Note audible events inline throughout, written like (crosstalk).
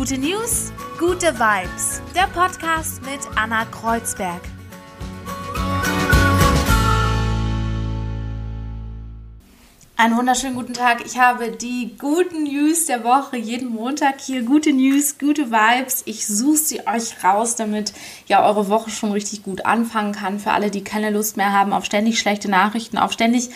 Gute News, gute Vibes. Der Podcast mit Anna Kreuzberg. Einen wunderschönen guten Tag. Ich habe die guten News der Woche jeden Montag hier. Gute News, gute Vibes. Ich suche sie euch raus, damit ja eure Woche schon richtig gut anfangen kann. Für alle, die keine Lust mehr haben auf ständig schlechte Nachrichten, auf ständig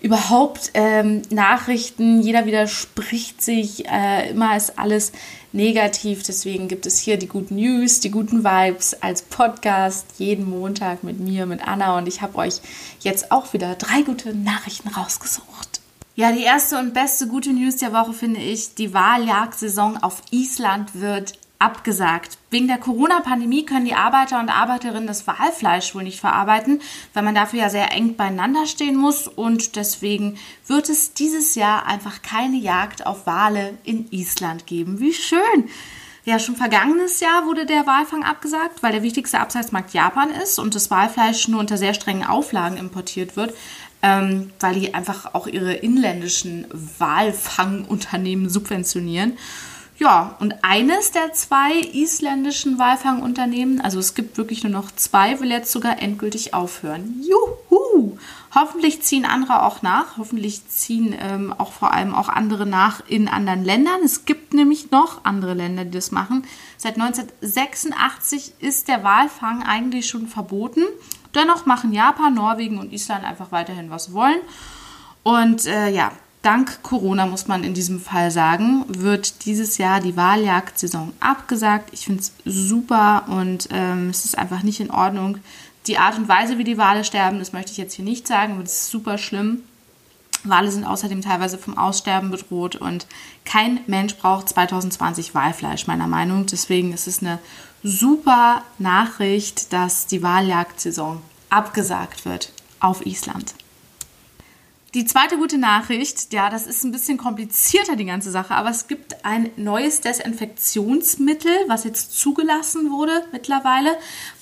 überhaupt ähm, Nachrichten. Jeder widerspricht sich. Äh, immer ist alles negativ. Deswegen gibt es hier die guten News, die guten Vibes als Podcast jeden Montag mit mir, mit Anna. Und ich habe euch jetzt auch wieder drei gute Nachrichten rausgesucht. Ja, die erste und beste gute News der Woche finde ich, die Wahljagdsaison auf Island wird abgesagt. Wegen der Corona-Pandemie können die Arbeiter und Arbeiterinnen das Wahlfleisch wohl nicht verarbeiten, weil man dafür ja sehr eng beieinander stehen muss und deswegen wird es dieses Jahr einfach keine Jagd auf Wale in Island geben. Wie schön! Ja, schon vergangenes Jahr wurde der Walfang abgesagt, weil der wichtigste Absatzmarkt Japan ist und das Walfleisch nur unter sehr strengen Auflagen importiert wird ähm, weil die einfach auch ihre inländischen Walfangunternehmen subventionieren. Ja, und eines der zwei isländischen Walfangunternehmen, also es gibt wirklich nur noch zwei, will jetzt sogar endgültig aufhören. Juhu! Hoffentlich ziehen andere auch nach. Hoffentlich ziehen ähm, auch vor allem auch andere nach in anderen Ländern. Es gibt nämlich noch andere Länder, die das machen. Seit 1986 ist der Walfang eigentlich schon verboten. Dennoch machen Japan, Norwegen und Island einfach weiterhin, was wollen. Und äh, ja, dank Corona muss man in diesem Fall sagen, wird dieses Jahr die Wahljagdsaison abgesagt. Ich finde es super und ähm, es ist einfach nicht in Ordnung. Die Art und Weise, wie die Wale sterben, das möchte ich jetzt hier nicht sagen, aber das ist super schlimm. Wale sind außerdem teilweise vom Aussterben bedroht und kein Mensch braucht 2020 Walfleisch, meiner Meinung. Deswegen ist es eine super Nachricht, dass die Wahljagdsaison abgesagt wird auf Island. Die zweite gute Nachricht, ja, das ist ein bisschen komplizierter, die ganze Sache, aber es gibt ein neues Desinfektionsmittel, was jetzt zugelassen wurde mittlerweile,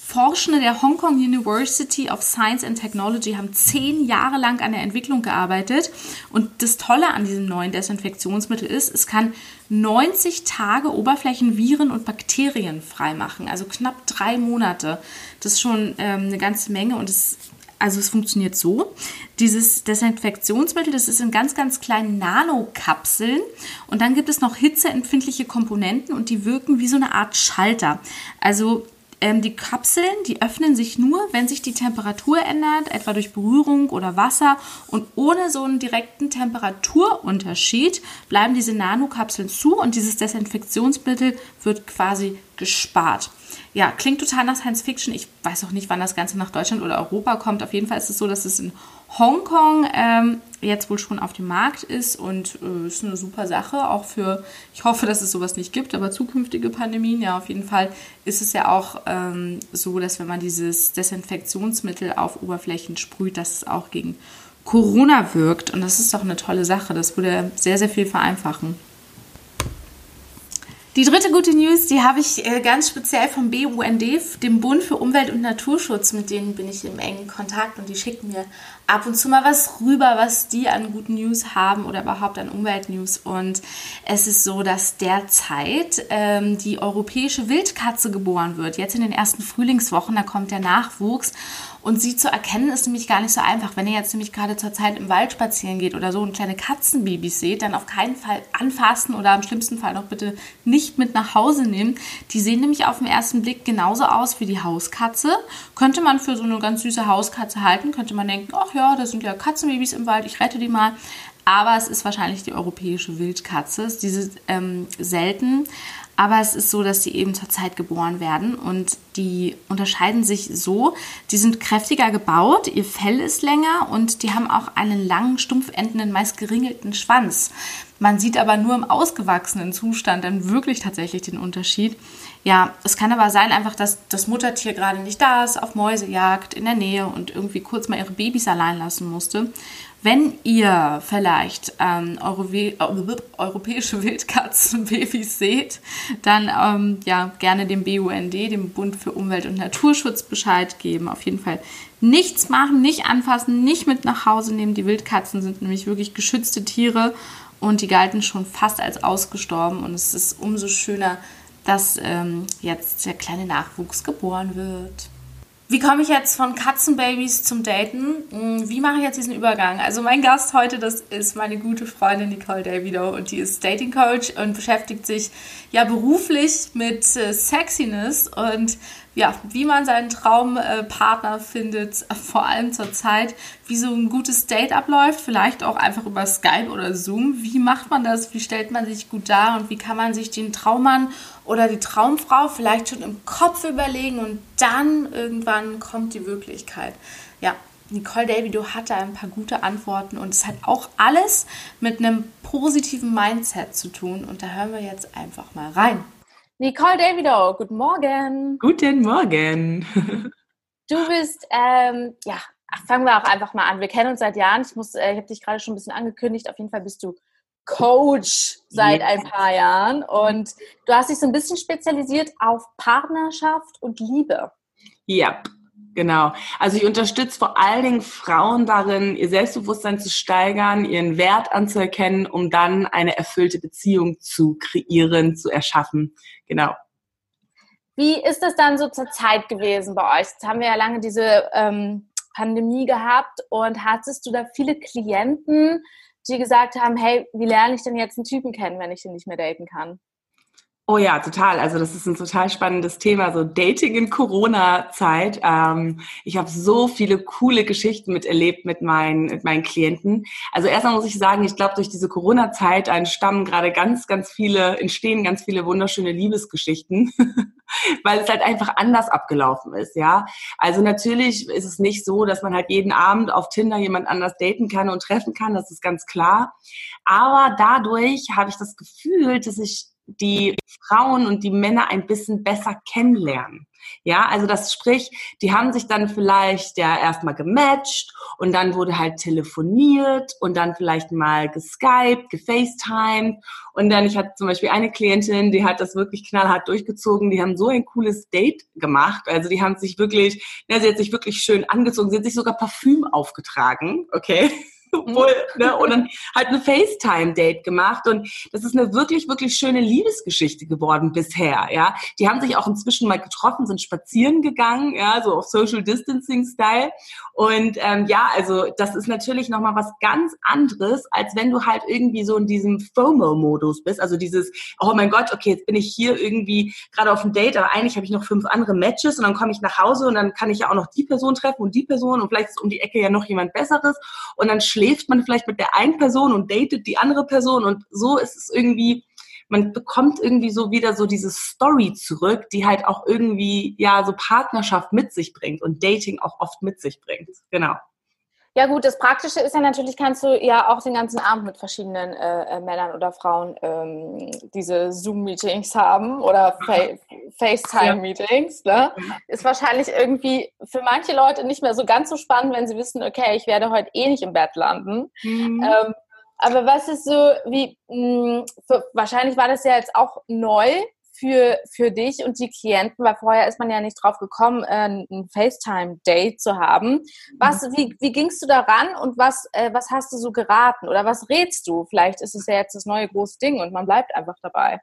Forschende der Hong Kong University of Science and Technology haben zehn Jahre lang an der Entwicklung gearbeitet. Und das Tolle an diesem neuen Desinfektionsmittel ist, es kann 90 Tage Oberflächen, Viren und Bakterien freimachen. Also knapp drei Monate. Das ist schon ähm, eine ganze Menge und es also es funktioniert so. Dieses Desinfektionsmittel, das ist in ganz, ganz kleinen Nanokapseln und dann gibt es noch hitzeempfindliche Komponenten und die wirken wie so eine Art Schalter. Also ähm, die Kapseln, die öffnen sich nur, wenn sich die Temperatur ändert, etwa durch Berührung oder Wasser. Und ohne so einen direkten Temperaturunterschied bleiben diese Nanokapseln zu und dieses Desinfektionsmittel wird quasi gespart. Ja, klingt total nach Science Fiction. Ich weiß auch nicht, wann das Ganze nach Deutschland oder Europa kommt. Auf jeden Fall ist es so, dass es in Hongkong ähm, jetzt wohl schon auf dem Markt ist und äh, ist eine super Sache, auch für, ich hoffe, dass es sowas nicht gibt, aber zukünftige Pandemien, ja, auf jeden Fall ist es ja auch ähm, so, dass wenn man dieses Desinfektionsmittel auf Oberflächen sprüht, dass es auch gegen Corona wirkt und das ist doch eine tolle Sache, das würde sehr, sehr viel vereinfachen. Die dritte gute News, die habe ich äh, ganz speziell vom BUND, dem Bund für Umwelt und Naturschutz, mit denen bin ich im engen Kontakt und die schicken mir ab und zu mal was rüber, was die an guten News haben oder überhaupt an Umweltnews. Und es ist so, dass derzeit ähm, die europäische Wildkatze geboren wird. Jetzt in den ersten Frühlingswochen, da kommt der Nachwuchs. Und sie zu erkennen ist nämlich gar nicht so einfach. Wenn ihr jetzt nämlich gerade zur Zeit im Wald spazieren geht oder so und kleine Katzenbabys seht, dann auf keinen Fall anfassen oder im schlimmsten Fall noch bitte nicht mit nach Hause nehmen. Die sehen nämlich auf den ersten Blick genauso aus wie die Hauskatze. Könnte man für so eine ganz süße Hauskatze halten, könnte man denken, ach ja, da sind ja Katzenbabys im Wald, ich rette die mal. Aber es ist wahrscheinlich die europäische Wildkatze. Diese ähm, selten. Aber es ist so, dass die eben zur Zeit geboren werden und die unterscheiden sich so. Die sind kräftiger gebaut, ihr Fell ist länger und die haben auch einen langen, stumpf endenden, meist geringelten Schwanz. Man sieht aber nur im ausgewachsenen Zustand dann wirklich tatsächlich den Unterschied. Ja, es kann aber sein einfach, dass das Muttertier gerade nicht da ist, auf Mäusejagd in der Nähe und irgendwie kurz mal ihre Babys allein lassen musste. Wenn ihr vielleicht ähm, Euro europäische Wildkatzenbabys seht, dann ähm, ja gerne dem BUND, dem Bund für Umwelt und Naturschutz, Bescheid geben. Auf jeden Fall nichts machen, nicht anfassen, nicht mit nach Hause nehmen. Die Wildkatzen sind nämlich wirklich geschützte Tiere und die galten schon fast als ausgestorben. Und es ist umso schöner, dass ähm, jetzt der kleine Nachwuchs geboren wird. Wie komme ich jetzt von Katzenbabys zum Daten? Hm, wie mache ich jetzt diesen Übergang? Also mein Gast heute, das ist meine gute Freundin Nicole Davido und die ist Dating Coach und beschäftigt sich ja beruflich mit äh, Sexiness und ja, wie man seinen Traumpartner findet, (laughs) vor allem zur Zeit, wie so ein gutes Date abläuft, vielleicht auch einfach über Skype oder Zoom. Wie macht man das? Wie stellt man sich gut dar und wie kann man sich den Traummann oder die Traumfrau vielleicht schon im Kopf überlegen und dann irgendwann kommt die Wirklichkeit. Ja, Nicole Davido hatte ein paar gute Antworten und es hat auch alles mit einem positiven Mindset zu tun und da hören wir jetzt einfach mal rein. Nicole Davido, guten Morgen. Guten Morgen. (laughs) Du bist, ähm, ja, fangen wir auch einfach mal an. Wir kennen uns seit Jahren. Ich muss, äh, ich habe dich gerade schon ein bisschen angekündigt. Auf jeden Fall bist du Coach seit ein paar Jahren und du hast dich so ein bisschen spezialisiert auf Partnerschaft und Liebe. Ja, Genau. Also ich unterstütze vor allen Dingen Frauen darin, ihr Selbstbewusstsein zu steigern, ihren Wert anzuerkennen, um dann eine erfüllte Beziehung zu kreieren, zu erschaffen. Genau. Wie ist das dann so zur Zeit gewesen bei euch? Jetzt haben wir ja lange diese ähm, Pandemie gehabt und hattest du da viele Klienten, die gesagt haben, hey, wie lerne ich denn jetzt einen Typen kennen, wenn ich den nicht mehr daten kann? Oh ja, total. Also das ist ein total spannendes Thema, so Dating in Corona-Zeit. Ähm, ich habe so viele coole Geschichten miterlebt mit meinen, mit meinen Klienten. Also erstmal muss ich sagen, ich glaube, durch diese Corona-Zeit entstammen gerade ganz, ganz viele, entstehen ganz viele wunderschöne Liebesgeschichten, (laughs) weil es halt einfach anders abgelaufen ist, ja. Also natürlich ist es nicht so, dass man halt jeden Abend auf Tinder jemand anders daten kann und treffen kann, das ist ganz klar. Aber dadurch habe ich das Gefühl, dass ich die Frauen und die Männer ein bisschen besser kennenlernen. Ja, also das sprich, die haben sich dann vielleicht ja erstmal gematcht und dann wurde halt telefoniert und dann vielleicht mal geskypt, gefacetimed. Und dann, ich hatte zum Beispiel eine Klientin, die hat das wirklich knallhart durchgezogen, die haben so ein cooles Date gemacht, also die haben sich wirklich, ja, sie hat sich wirklich schön angezogen, sie hat sich sogar Parfüm aufgetragen, okay, obwohl, ne, und dann halt eine FaceTime-Date gemacht. Und das ist eine wirklich, wirklich schöne Liebesgeschichte geworden bisher, ja. Die haben sich auch inzwischen mal getroffen, sind spazieren gegangen, ja, so auf Social Distancing-Style und ähm, ja, also das ist natürlich nochmal was ganz anderes, als wenn du halt irgendwie so in diesem FOMO-Modus bist, also dieses, oh mein Gott, okay, jetzt bin ich hier irgendwie gerade auf einem Date, aber eigentlich habe ich noch fünf andere Matches und dann komme ich nach Hause und dann kann ich ja auch noch die Person treffen und die Person und vielleicht ist um die Ecke ja noch jemand Besseres. Und dann schläft man vielleicht mit der einen Person und datet die andere Person und so ist es irgendwie, man bekommt irgendwie so wieder so diese Story zurück, die halt auch irgendwie, ja, so Partnerschaft mit sich bringt und Dating auch oft mit sich bringt. Genau. Ja gut, das Praktische ist ja natürlich, kannst du ja auch den ganzen Abend mit verschiedenen äh, äh Männern oder Frauen ähm, diese Zoom-Meetings haben oder Fa FaceTime-Meetings. Ne? Ist wahrscheinlich irgendwie für manche Leute nicht mehr so ganz so spannend, wenn sie wissen, okay, ich werde heute eh nicht im Bett landen. Mhm. Ähm, aber was ist so, wie, mh, mm, für, wahrscheinlich war das ja jetzt auch neu für, für dich und die Klienten, weil vorher ist man ja nicht drauf gekommen, äh, ein FaceTime-Date zu haben. Was, mhm. wie, wie gingst du daran und was, äh, was hast du so geraten oder was rätst du? Vielleicht ist es ja jetzt das neue große Ding und man bleibt einfach dabei.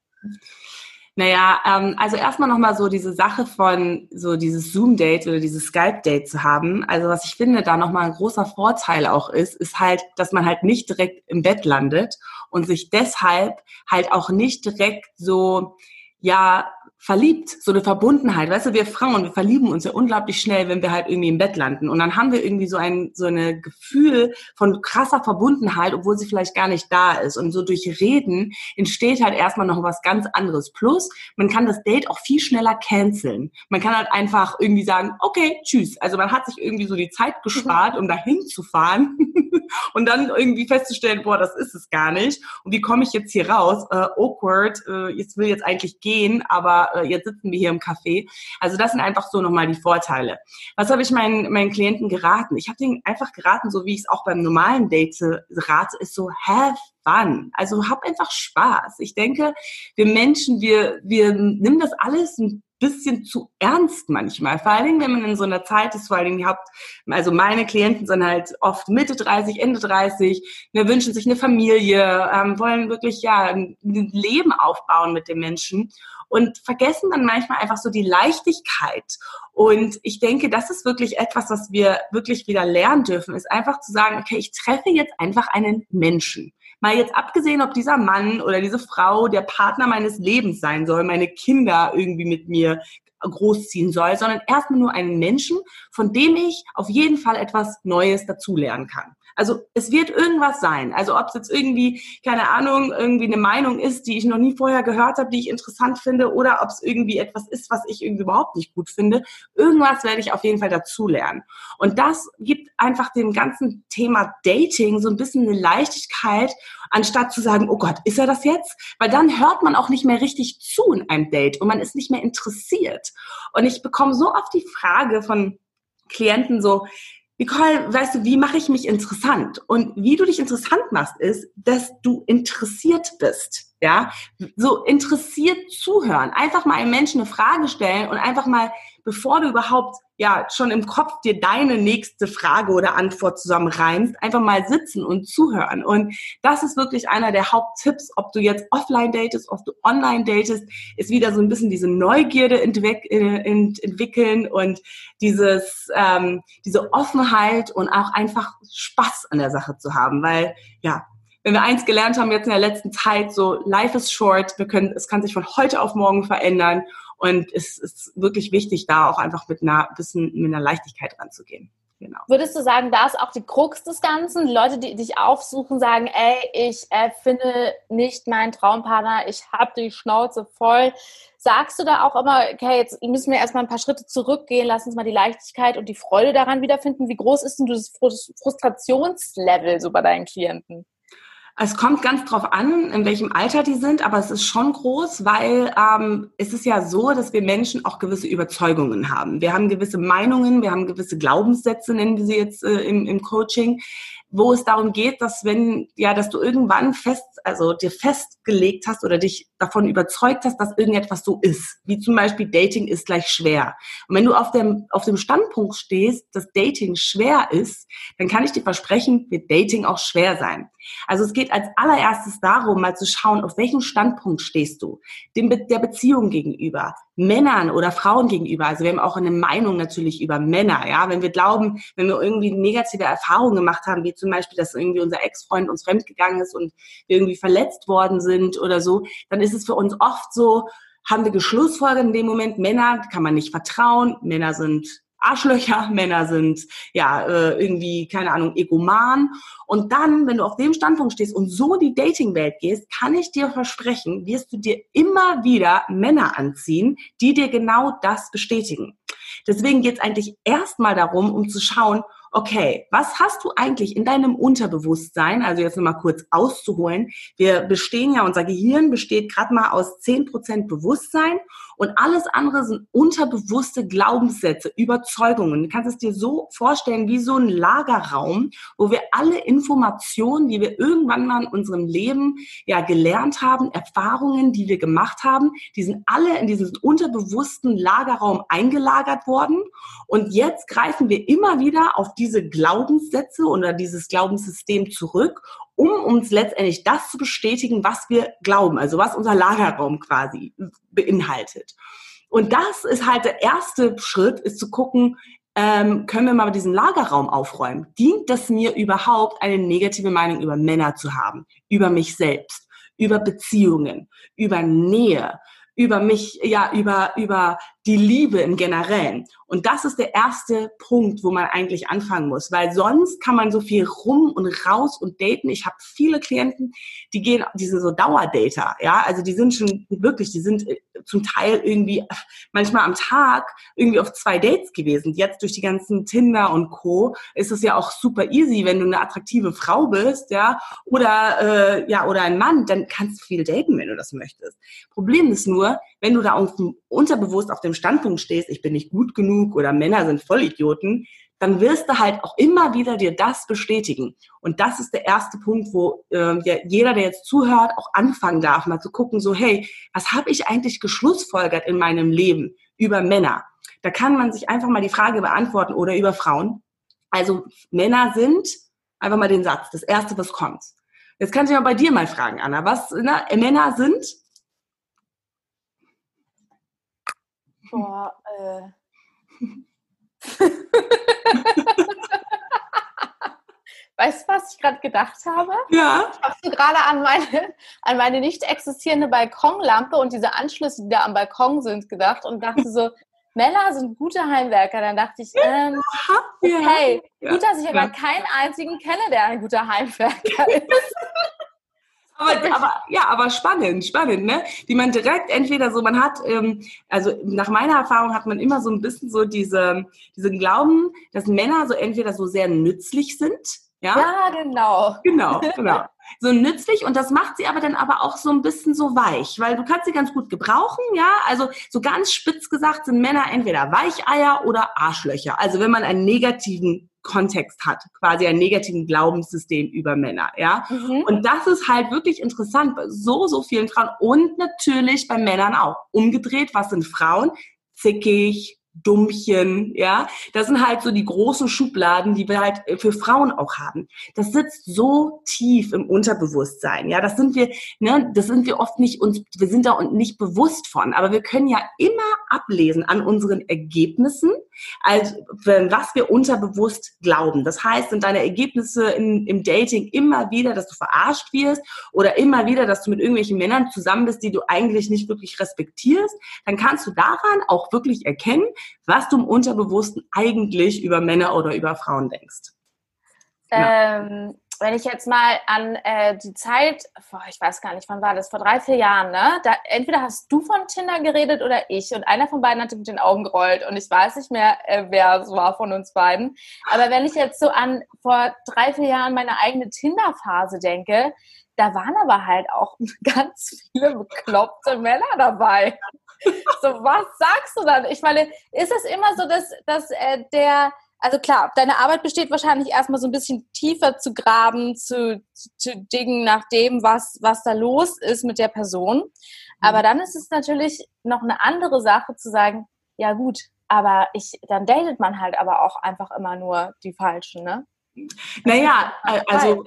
Naja, ähm, also erstmal nochmal so diese Sache von so dieses Zoom-Date oder dieses Skype-Date zu haben. Also was ich finde, da nochmal ein großer Vorteil auch ist, ist halt, dass man halt nicht direkt im Bett landet und sich deshalb halt auch nicht direkt so ja verliebt, so eine Verbundenheit. Weißt du, wir Frauen, wir verlieben uns ja unglaublich schnell, wenn wir halt irgendwie im Bett landen. Und dann haben wir irgendwie so ein, so eine Gefühl von krasser Verbundenheit, obwohl sie vielleicht gar nicht da ist. Und so durch Reden entsteht halt erstmal noch was ganz anderes. Plus, man kann das Date auch viel schneller canceln. Man kann halt einfach irgendwie sagen, okay, tschüss. Also man hat sich irgendwie so die Zeit gespart, um dahin zu fahren (laughs) und dann irgendwie festzustellen, boah, das ist es gar nicht. Und wie komme ich jetzt hier raus? Äh, awkward, äh, jetzt will jetzt eigentlich gehen, aber äh, jetzt sitzen wir hier im Café. Also das sind einfach so nochmal die Vorteile. Was habe ich meinen, meinen Klienten geraten? Ich habe denen einfach geraten, so wie ich es auch beim normalen Date rate, ist so, have Fun. Also hab einfach Spaß. Ich denke, wir Menschen, wir, wir nehmen das alles ein bisschen zu ernst manchmal. Vor allen Dingen, wenn man in so einer Zeit ist, vor allen Dingen habt, also meine Klienten sind halt oft Mitte 30, Ende 30, ne, wünschen sich eine Familie, ähm, wollen wirklich ja ein Leben aufbauen mit den Menschen und vergessen dann manchmal einfach so die Leichtigkeit. Und ich denke, das ist wirklich etwas, was wir wirklich wieder lernen dürfen, ist einfach zu sagen, okay, ich treffe jetzt einfach einen Menschen. Mal jetzt abgesehen, ob dieser Mann oder diese Frau der Partner meines Lebens sein soll, meine Kinder irgendwie mit mir großziehen soll, sondern erstmal nur einen Menschen, von dem ich auf jeden Fall etwas Neues dazulernen kann. Also es wird irgendwas sein. Also ob es jetzt irgendwie, keine Ahnung, irgendwie eine Meinung ist, die ich noch nie vorher gehört habe, die ich interessant finde, oder ob es irgendwie etwas ist, was ich irgendwie überhaupt nicht gut finde. Irgendwas werde ich auf jeden Fall dazulernen. Und das gibt einfach dem ganzen Thema Dating so ein bisschen eine Leichtigkeit, anstatt zu sagen, oh Gott, ist er das jetzt? Weil dann hört man auch nicht mehr richtig zu in einem Date und man ist nicht mehr interessiert. Und ich bekomme so oft die Frage von Klienten so, Nicole, weißt du, wie mache ich mich interessant? Und wie du dich interessant machst, ist, dass du interessiert bist. Ja, so interessiert zuhören. Einfach mal einem Menschen eine Frage stellen und einfach mal, bevor du überhaupt ja schon im Kopf dir deine nächste Frage oder Antwort zusammenreimst, einfach mal sitzen und zuhören. Und das ist wirklich einer der Haupttipps, ob du jetzt offline datest, ob du online datest, ist wieder so ein bisschen diese Neugierde entwick äh, entwickeln und dieses, ähm, diese Offenheit und auch einfach Spaß an der Sache zu haben, weil ja, wenn wir eins gelernt haben jetzt in der letzten Zeit, so life is short, wir können, es kann sich von heute auf morgen verändern und es ist wirklich wichtig, da auch einfach mit einer bisschen mit einer Leichtigkeit ranzugehen. Genau. Würdest du sagen, da ist auch die Krux des Ganzen? Die Leute, die dich aufsuchen, sagen, ey, ich äh, finde nicht meinen Traumpartner, ich habe die Schnauze voll. Sagst du da auch immer, okay, jetzt müssen wir erstmal ein paar Schritte zurückgehen, lass uns mal die Leichtigkeit und die Freude daran wiederfinden. Wie groß ist denn das Frustrationslevel so bei deinen Klienten? Es kommt ganz drauf an, in welchem Alter die sind, aber es ist schon groß, weil ähm, es ist ja so, dass wir Menschen auch gewisse Überzeugungen haben. Wir haben gewisse Meinungen, wir haben gewisse Glaubenssätze, nennen wir sie jetzt äh, im, im Coaching, wo es darum geht, dass wenn, ja, dass du irgendwann fest, also dir festgelegt hast oder dich davon überzeugt hast, dass irgendetwas so ist. Wie zum Beispiel Dating ist gleich schwer. Und wenn du auf dem, auf dem Standpunkt stehst, dass Dating schwer ist, dann kann ich dir versprechen, wird Dating auch schwer sein. Also es geht als allererstes darum, mal zu schauen, auf welchem Standpunkt stehst du, dem, der Beziehung gegenüber, Männern oder Frauen gegenüber. Also wir haben auch eine Meinung natürlich über Männer, ja. Wenn wir glauben, wenn wir irgendwie negative Erfahrungen gemacht haben, wie zum Beispiel, dass irgendwie unser Ex-Freund uns fremdgegangen ist und wir irgendwie verletzt worden sind oder so, dann ist es für uns oft so, haben wir geschlussfolgert in dem Moment, Männer kann man nicht vertrauen, Männer sind Arschlöcher, (laughs) Männer sind ja äh, irgendwie, keine Ahnung, egoman. Und dann, wenn du auf dem Standpunkt stehst und so die Dating-Welt gehst, kann ich dir versprechen, wirst du dir immer wieder Männer anziehen, die dir genau das bestätigen. Deswegen geht es eigentlich erstmal darum, um zu schauen, okay, was hast du eigentlich in deinem Unterbewusstsein, also jetzt nochmal kurz auszuholen, wir bestehen ja, unser Gehirn besteht gerade mal aus zehn Prozent Bewusstsein und alles andere sind unterbewusste Glaubenssätze, Überzeugungen. Du kannst es dir so vorstellen wie so ein Lagerraum, wo wir alle Informationen, die wir irgendwann mal in unserem Leben ja gelernt haben, Erfahrungen, die wir gemacht haben, die sind alle in diesen unterbewussten Lagerraum eingelagert worden. Und jetzt greifen wir immer wieder auf diese Glaubenssätze oder dieses Glaubenssystem zurück um uns letztendlich das zu bestätigen, was wir glauben, also was unser Lagerraum quasi beinhaltet. Und das ist halt der erste Schritt, ist zu gucken, ähm, können wir mal diesen Lagerraum aufräumen? Dient das mir überhaupt, eine negative Meinung über Männer zu haben, über mich selbst, über Beziehungen, über Nähe, über mich, ja, über, über die Liebe im Generellen. Und das ist der erste Punkt, wo man eigentlich anfangen muss, weil sonst kann man so viel rum und raus und daten. Ich habe viele Klienten, die gehen, die sind so Dauerdater, ja, also die sind schon wirklich, die sind äh, zum Teil irgendwie manchmal am Tag irgendwie auf zwei Dates gewesen. Jetzt durch die ganzen Tinder und Co. ist es ja auch super easy, wenn du eine attraktive Frau bist, ja, oder äh, ja oder ein Mann, dann kannst du viel daten, wenn du das möchtest. Problem ist nur, wenn du da unterbewusst auf dem Standpunkt stehst, ich bin nicht gut genug oder Männer sind Vollidioten, dann wirst du halt auch immer wieder dir das bestätigen. Und das ist der erste Punkt, wo äh, jeder, der jetzt zuhört, auch anfangen darf, mal zu gucken, so, hey, was habe ich eigentlich geschlussfolgert in meinem Leben über Männer? Da kann man sich einfach mal die Frage beantworten oder über Frauen. Also Männer sind, einfach mal den Satz, das erste, was kommt. Jetzt kann ich mal bei dir mal fragen, Anna, was na, Männer sind? Boah, äh. (laughs) Weißt du, was ich gerade gedacht habe? Ja. Ich habe so gerade an meine, an meine nicht existierende Balkonlampe und diese Anschlüsse, die da am Balkon sind, gedacht und dachte so, Männer sind gute Heimwerker. Dann dachte ich, ähm, okay, gut, dass ich aber keinen einzigen kenne, der ein guter Heimwerker (laughs) ist. Aber, (laughs) aber, ja, aber spannend, spannend, ne? Die man direkt entweder so, man hat, ähm, also nach meiner Erfahrung hat man immer so ein bisschen so diese, diesen Glauben, dass Männer so entweder so sehr nützlich sind, ja? Ja, genau. Genau, genau. (laughs) So nützlich und das macht sie aber dann aber auch so ein bisschen so weich, weil du kannst sie ganz gut gebrauchen, ja? Also so ganz spitz gesagt sind Männer entweder Weicheier oder Arschlöcher. Also wenn man einen negativen Kontext hat, quasi ein negativen Glaubenssystem über Männer, ja. Mhm. Und das ist halt wirklich interessant bei so, so vielen Frauen und natürlich bei Männern auch. Umgedreht, was sind Frauen? Zickig, Dummchen, ja. Das sind halt so die großen Schubladen, die wir halt äh, für Frauen auch haben. Das sitzt so tief im Unterbewusstsein, ja. Das sind wir, ne, das sind wir oft nicht uns, wir sind da nicht bewusst von, aber wir können ja immer ablesen an unseren Ergebnissen, als was wir unterbewusst glauben. Das heißt, sind deine Ergebnisse in, im Dating immer wieder, dass du verarscht wirst oder immer wieder, dass du mit irgendwelchen Männern zusammen bist, die du eigentlich nicht wirklich respektierst, dann kannst du daran auch wirklich erkennen, was du im Unterbewussten eigentlich über Männer oder über Frauen denkst. Ähm, wenn ich jetzt mal an äh, die Zeit, boah, ich weiß gar nicht, wann war das, vor drei, vier Jahren, ne? Da, entweder hast du von Tinder geredet oder ich und einer von beiden hatte mit den Augen gerollt und ich weiß nicht mehr, äh, wer es war von uns beiden. Aber wenn ich jetzt so an vor drei, vier Jahren meine eigene Tinder-Phase denke, da waren aber halt auch (laughs) ganz viele bekloppte Männer dabei. So, was sagst du dann? Ich meine, ist es immer so, dass, dass äh, der, also klar, deine Arbeit besteht wahrscheinlich erstmal so ein bisschen tiefer zu graben, zu, zu dingen nach dem, was, was da los ist mit der Person. Aber mhm. dann ist es natürlich noch eine andere Sache zu sagen, ja gut, aber ich, dann datet man halt aber auch einfach immer nur die Falschen, ne? Naja, also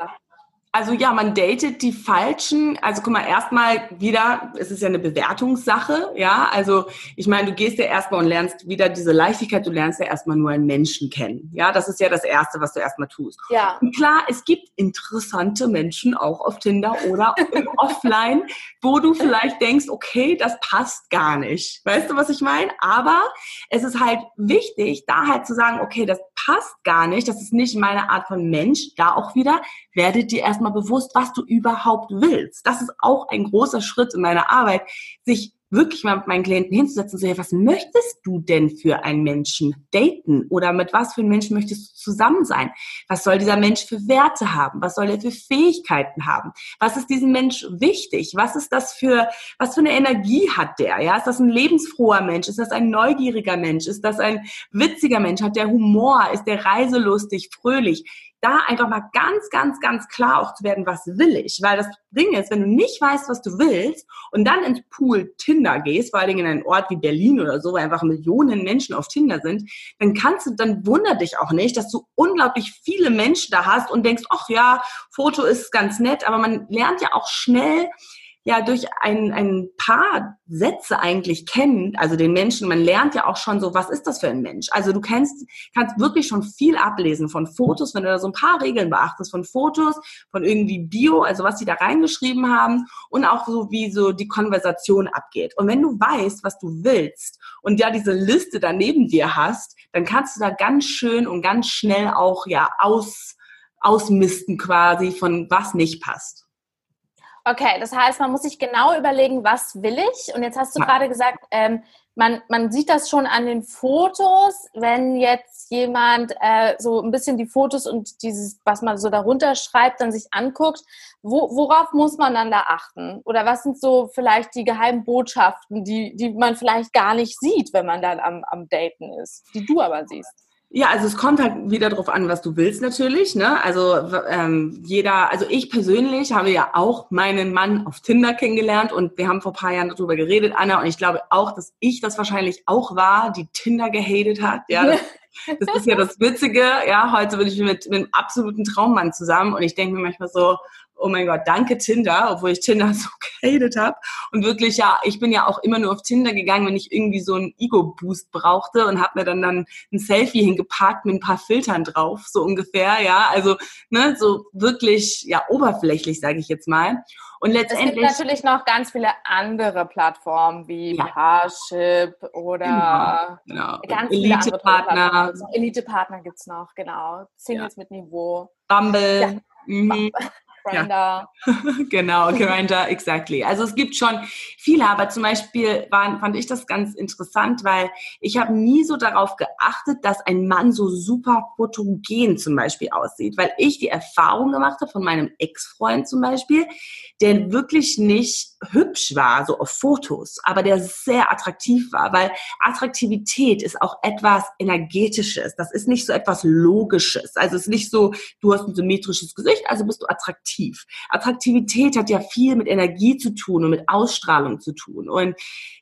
also ja, man datet die Falschen. Also guck mal, erstmal wieder, es ist ja eine Bewertungssache, ja. Also ich meine, du gehst ja erstmal und lernst wieder diese Leichtigkeit, du lernst ja erstmal nur einen Menschen kennen. Ja, das ist ja das Erste, was du erstmal tust. Ja. Und klar, es gibt interessante Menschen auch auf Tinder oder (laughs) offline, wo du vielleicht denkst, okay, das passt gar nicht. Weißt du, was ich meine? Aber es ist halt wichtig, da halt zu sagen, okay, das passt gar nicht, das ist nicht meine Art von Mensch. Da auch wieder, werdet dir erstmal bewusst, was du überhaupt willst. Das ist auch ein großer Schritt in meiner Arbeit, sich wirklich mal mit meinen Klienten hinzusetzen und zu sagen, was möchtest du denn für einen Menschen daten? Oder mit was für einem Menschen möchtest du zusammen sein? Was soll dieser Mensch für Werte haben? Was soll er für Fähigkeiten haben? Was ist diesem Mensch wichtig? Was ist das für, was für eine Energie hat der? Ja, ist das ein lebensfroher Mensch? Ist das ein neugieriger Mensch? Ist das ein witziger Mensch? Hat der Humor? Ist der reiselustig, fröhlich? Da einfach mal ganz, ganz, ganz klar auch zu werden, was will ich? Weil das Ding ist, wenn du nicht weißt, was du willst und dann ins Pool Tinder gehst, vor allen Dingen in einen Ort wie Berlin oder so, wo einfach Millionen Menschen auf Tinder sind, dann kannst du, dann wunder dich auch nicht, dass du unglaublich viele Menschen da hast und denkst, ach ja, Foto ist ganz nett, aber man lernt ja auch schnell, ja durch ein, ein paar Sätze eigentlich kennen, also den Menschen, man lernt ja auch schon so, was ist das für ein Mensch? Also du kennst, kannst wirklich schon viel ablesen von Fotos, wenn du da so ein paar Regeln beachtest, von Fotos, von irgendwie Bio, also was die da reingeschrieben haben und auch so, wie so die Konversation abgeht. Und wenn du weißt, was du willst und ja diese Liste da neben dir hast, dann kannst du da ganz schön und ganz schnell auch ja aus, ausmisten quasi von was nicht passt. Okay, das heißt, man muss sich genau überlegen, was will ich? Und jetzt hast du ja. gerade gesagt, ähm, man, man sieht das schon an den Fotos, wenn jetzt jemand äh, so ein bisschen die Fotos und dieses, was man so darunter schreibt, dann sich anguckt, wo, worauf muss man dann da achten? Oder was sind so vielleicht die geheimen Botschaften, die, die man vielleicht gar nicht sieht, wenn man dann am, am Daten ist, die du aber siehst? Ja, also es kommt halt wieder darauf an, was du willst natürlich. Ne? Also ähm, jeder, also ich persönlich habe ja auch meinen Mann auf Tinder kennengelernt und wir haben vor paar Jahren darüber geredet, Anna, und ich glaube auch, dass ich das wahrscheinlich auch war, die Tinder gehatet hat. Ja, das, (laughs) das ist ja das Witzige. Ja, heute bin ich mit, mit einem absoluten Traummann zusammen und ich denke mir manchmal so, oh mein Gott, danke Tinder, obwohl ich Tinder (laughs) so gehatet habe. Und wirklich, ja, ich bin ja auch immer nur auf Tinder gegangen, wenn ich irgendwie so einen Ego-Boost brauchte und habe mir dann, dann ein Selfie hingepackt mit ein paar Filtern drauf, so ungefähr, ja. Also, ne, so wirklich, ja, oberflächlich, sage ich jetzt mal. Und letztendlich. Es gibt natürlich noch ganz viele andere Plattformen wie ja. Parship oder genau, genau. ganz Elite-Partner. Elite-Partner gibt es noch, genau. Singles ja. mit Niveau. Bumble. Ja. Mhm. Grinder. Ja. (laughs) genau, (laughs) Grinder, exactly. Also es gibt schon viele, aber zum Beispiel war, fand ich das ganz interessant, weil ich habe nie so darauf geachtet, dass ein Mann so super fotogen zum Beispiel aussieht, weil ich die Erfahrung gemacht habe von meinem Ex-Freund zum Beispiel, der wirklich nicht hübsch war, so auf Fotos, aber der sehr attraktiv war, weil Attraktivität ist auch etwas Energetisches. Das ist nicht so etwas Logisches. Also es ist nicht so, du hast ein symmetrisches Gesicht, also bist du attraktiv. Attraktivität hat ja viel mit Energie zu tun und mit Ausstrahlung zu tun. Und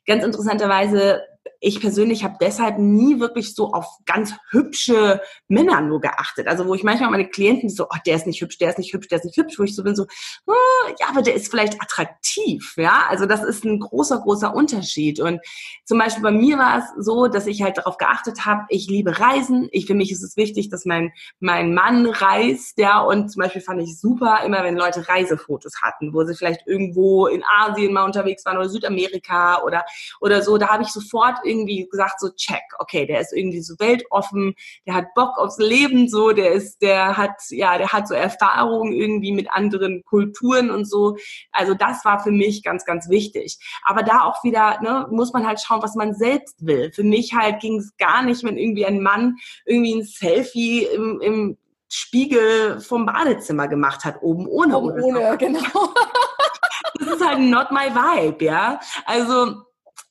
ganz interessanterweise ich persönlich habe deshalb nie wirklich so auf ganz hübsche Männer nur geachtet. Also wo ich manchmal meine Klienten so, oh, der ist nicht hübsch, der ist nicht hübsch, der ist nicht hübsch, wo ich so bin so, oh, ja, aber der ist vielleicht attraktiv, ja. Also das ist ein großer, großer Unterschied. Und zum Beispiel bei mir war es so, dass ich halt darauf geachtet habe, ich liebe Reisen. Ich, für mich ist es wichtig, dass mein, mein Mann reist, ja. Und zum Beispiel fand ich super, immer wenn Leute Reisefotos hatten, wo sie vielleicht irgendwo in Asien mal unterwegs waren oder Südamerika oder, oder so, da habe ich sofort irgendwie gesagt, so check, okay, der ist irgendwie so weltoffen, der hat Bock aufs Leben, so, der ist, der hat, ja, der hat so Erfahrungen irgendwie mit anderen Kulturen und so. Also das war für mich ganz, ganz wichtig. Aber da auch wieder, ne, muss man halt schauen, was man selbst will. Für mich halt ging es gar nicht, wenn irgendwie ein Mann irgendwie ein Selfie im, im Spiegel vom Badezimmer gemacht hat, oben ohne. Oben ohne, genau. (laughs) das ist halt not my vibe, ja. Also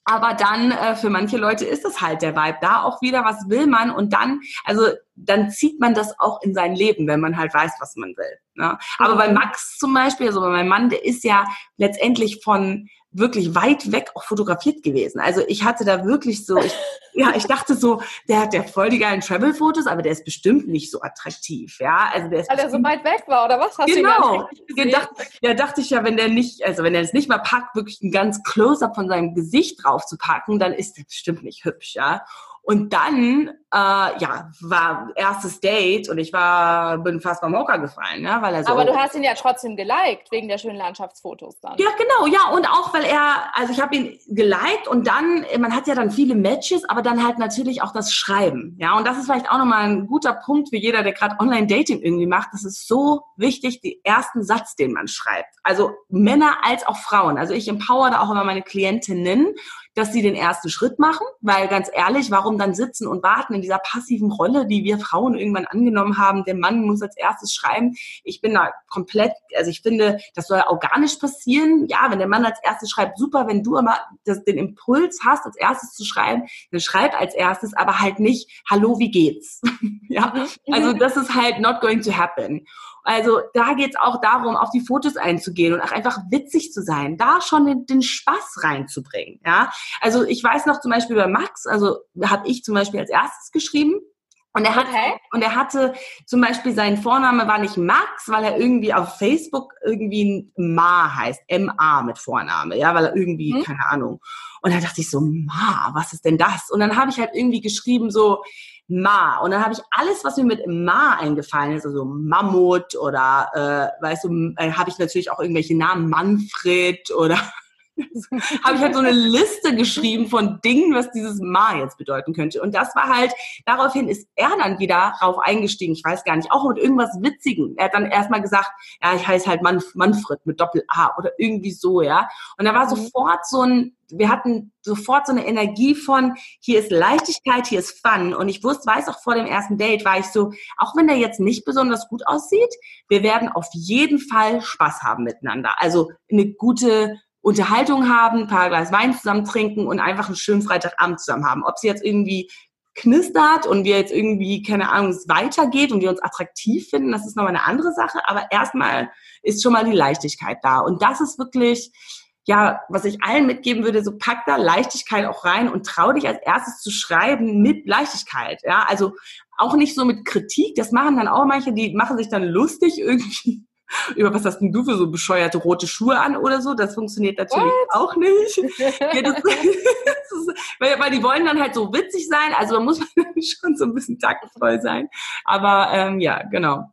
aber dann äh, für manche Leute ist es halt der Vibe. Da auch wieder, was will man? Und dann, also dann zieht man das auch in sein Leben, wenn man halt weiß, was man will. Ne? Aber bei mhm. Max zum Beispiel, also bei meinem Mann, der ist ja letztendlich von wirklich weit weg auch fotografiert gewesen. Also ich hatte da wirklich so, ich, (laughs) ja, ich dachte so, der hat ja voll die geilen Travel-Fotos, aber der ist bestimmt nicht so attraktiv, ja. Also der ist Weil er so weit weg war, oder was? Hast genau. Gedacht, ja, dachte ich ja, wenn der nicht, also wenn er es nicht mal packt, wirklich ein ganz Close-up von seinem Gesicht drauf zu packen, dann ist der bestimmt nicht hübsch, ja. Und dann, äh, ja, war erstes Date und ich war, bin fast beim Hocker gefallen, ne, weil er so. Aber du hast ihn ja trotzdem geliked wegen der schönen Landschaftsfotos dann. Ja, genau, ja und auch weil er, also ich habe ihn geliked und dann, man hat ja dann viele Matches, aber dann halt natürlich auch das Schreiben, ja. Und das ist vielleicht auch nochmal ein guter Punkt für jeder, der gerade Online-Dating irgendwie macht. Das ist so wichtig, den ersten Satz, den man schreibt. Also Männer als auch Frauen. Also ich empower da auch immer meine Klientinnen dass sie den ersten Schritt machen, weil ganz ehrlich, warum dann sitzen und warten in dieser passiven Rolle, die wir Frauen irgendwann angenommen haben, der Mann muss als erstes schreiben. Ich bin da komplett, also ich finde, das soll organisch passieren. Ja, wenn der Mann als erstes schreibt, super, wenn du aber das, den Impuls hast, als erstes zu schreiben, dann schreib als erstes, aber halt nicht, hallo, wie geht's? (laughs) ja, mhm. also das ist halt not going to happen. Also da geht es auch darum, auf die Fotos einzugehen und auch einfach witzig zu sein, da schon den, den Spaß reinzubringen. Ja, also ich weiß noch zum Beispiel bei Max, also habe ich zum Beispiel als erstes geschrieben. Und er, hat, okay. und er hatte zum Beispiel, sein Vorname war nicht Max, weil er irgendwie auf Facebook irgendwie Ma heißt, M-A mit Vorname, ja, weil er irgendwie, hm. keine Ahnung. Und da dachte ich so, Ma, was ist denn das? Und dann habe ich halt irgendwie geschrieben so, Ma. Und dann habe ich alles, was mir mit Ma eingefallen ist, also Mammut oder, äh, weißt du, äh, habe ich natürlich auch irgendwelche Namen, Manfred oder (laughs) habe ich halt so eine Liste geschrieben von Dingen, was dieses Ma jetzt bedeuten könnte. Und das war halt, daraufhin ist er dann wieder rauf eingestiegen, ich weiß gar nicht, auch mit irgendwas Witzigem. Er hat dann erstmal gesagt, ja, ich heiße halt Manf Manfred mit Doppel-A oder irgendwie so, ja. Und da war mhm. sofort so ein, wir hatten sofort so eine Energie von, hier ist Leichtigkeit, hier ist Fun. Und ich wusste, weiß auch vor dem ersten Date, war ich so, auch wenn der jetzt nicht besonders gut aussieht, wir werden auf jeden Fall Spaß haben miteinander. Also eine gute Unterhaltung haben, ein paar Glas Wein zusammen trinken und einfach einen schönen Freitagabend zusammen haben. Ob sie jetzt irgendwie knistert und wir jetzt irgendwie, keine Ahnung, es weitergeht und wir uns attraktiv finden, das ist nochmal eine andere Sache. Aber erstmal ist schon mal die Leichtigkeit da. Und das ist wirklich, ja, was ich allen mitgeben würde, so pack da Leichtigkeit auch rein und trau dich als erstes zu schreiben mit Leichtigkeit. Ja, also auch nicht so mit Kritik. Das machen dann auch manche, die machen sich dann lustig irgendwie (laughs) über was hast denn du für so bescheuerte rote Schuhe an oder so? Das funktioniert natürlich What? auch nicht. (laughs) Ja, das, (laughs) das ist, weil, weil, die wollen dann halt so witzig sein, also da muss man schon so ein bisschen taktvoll sein. Aber ähm, ja, genau.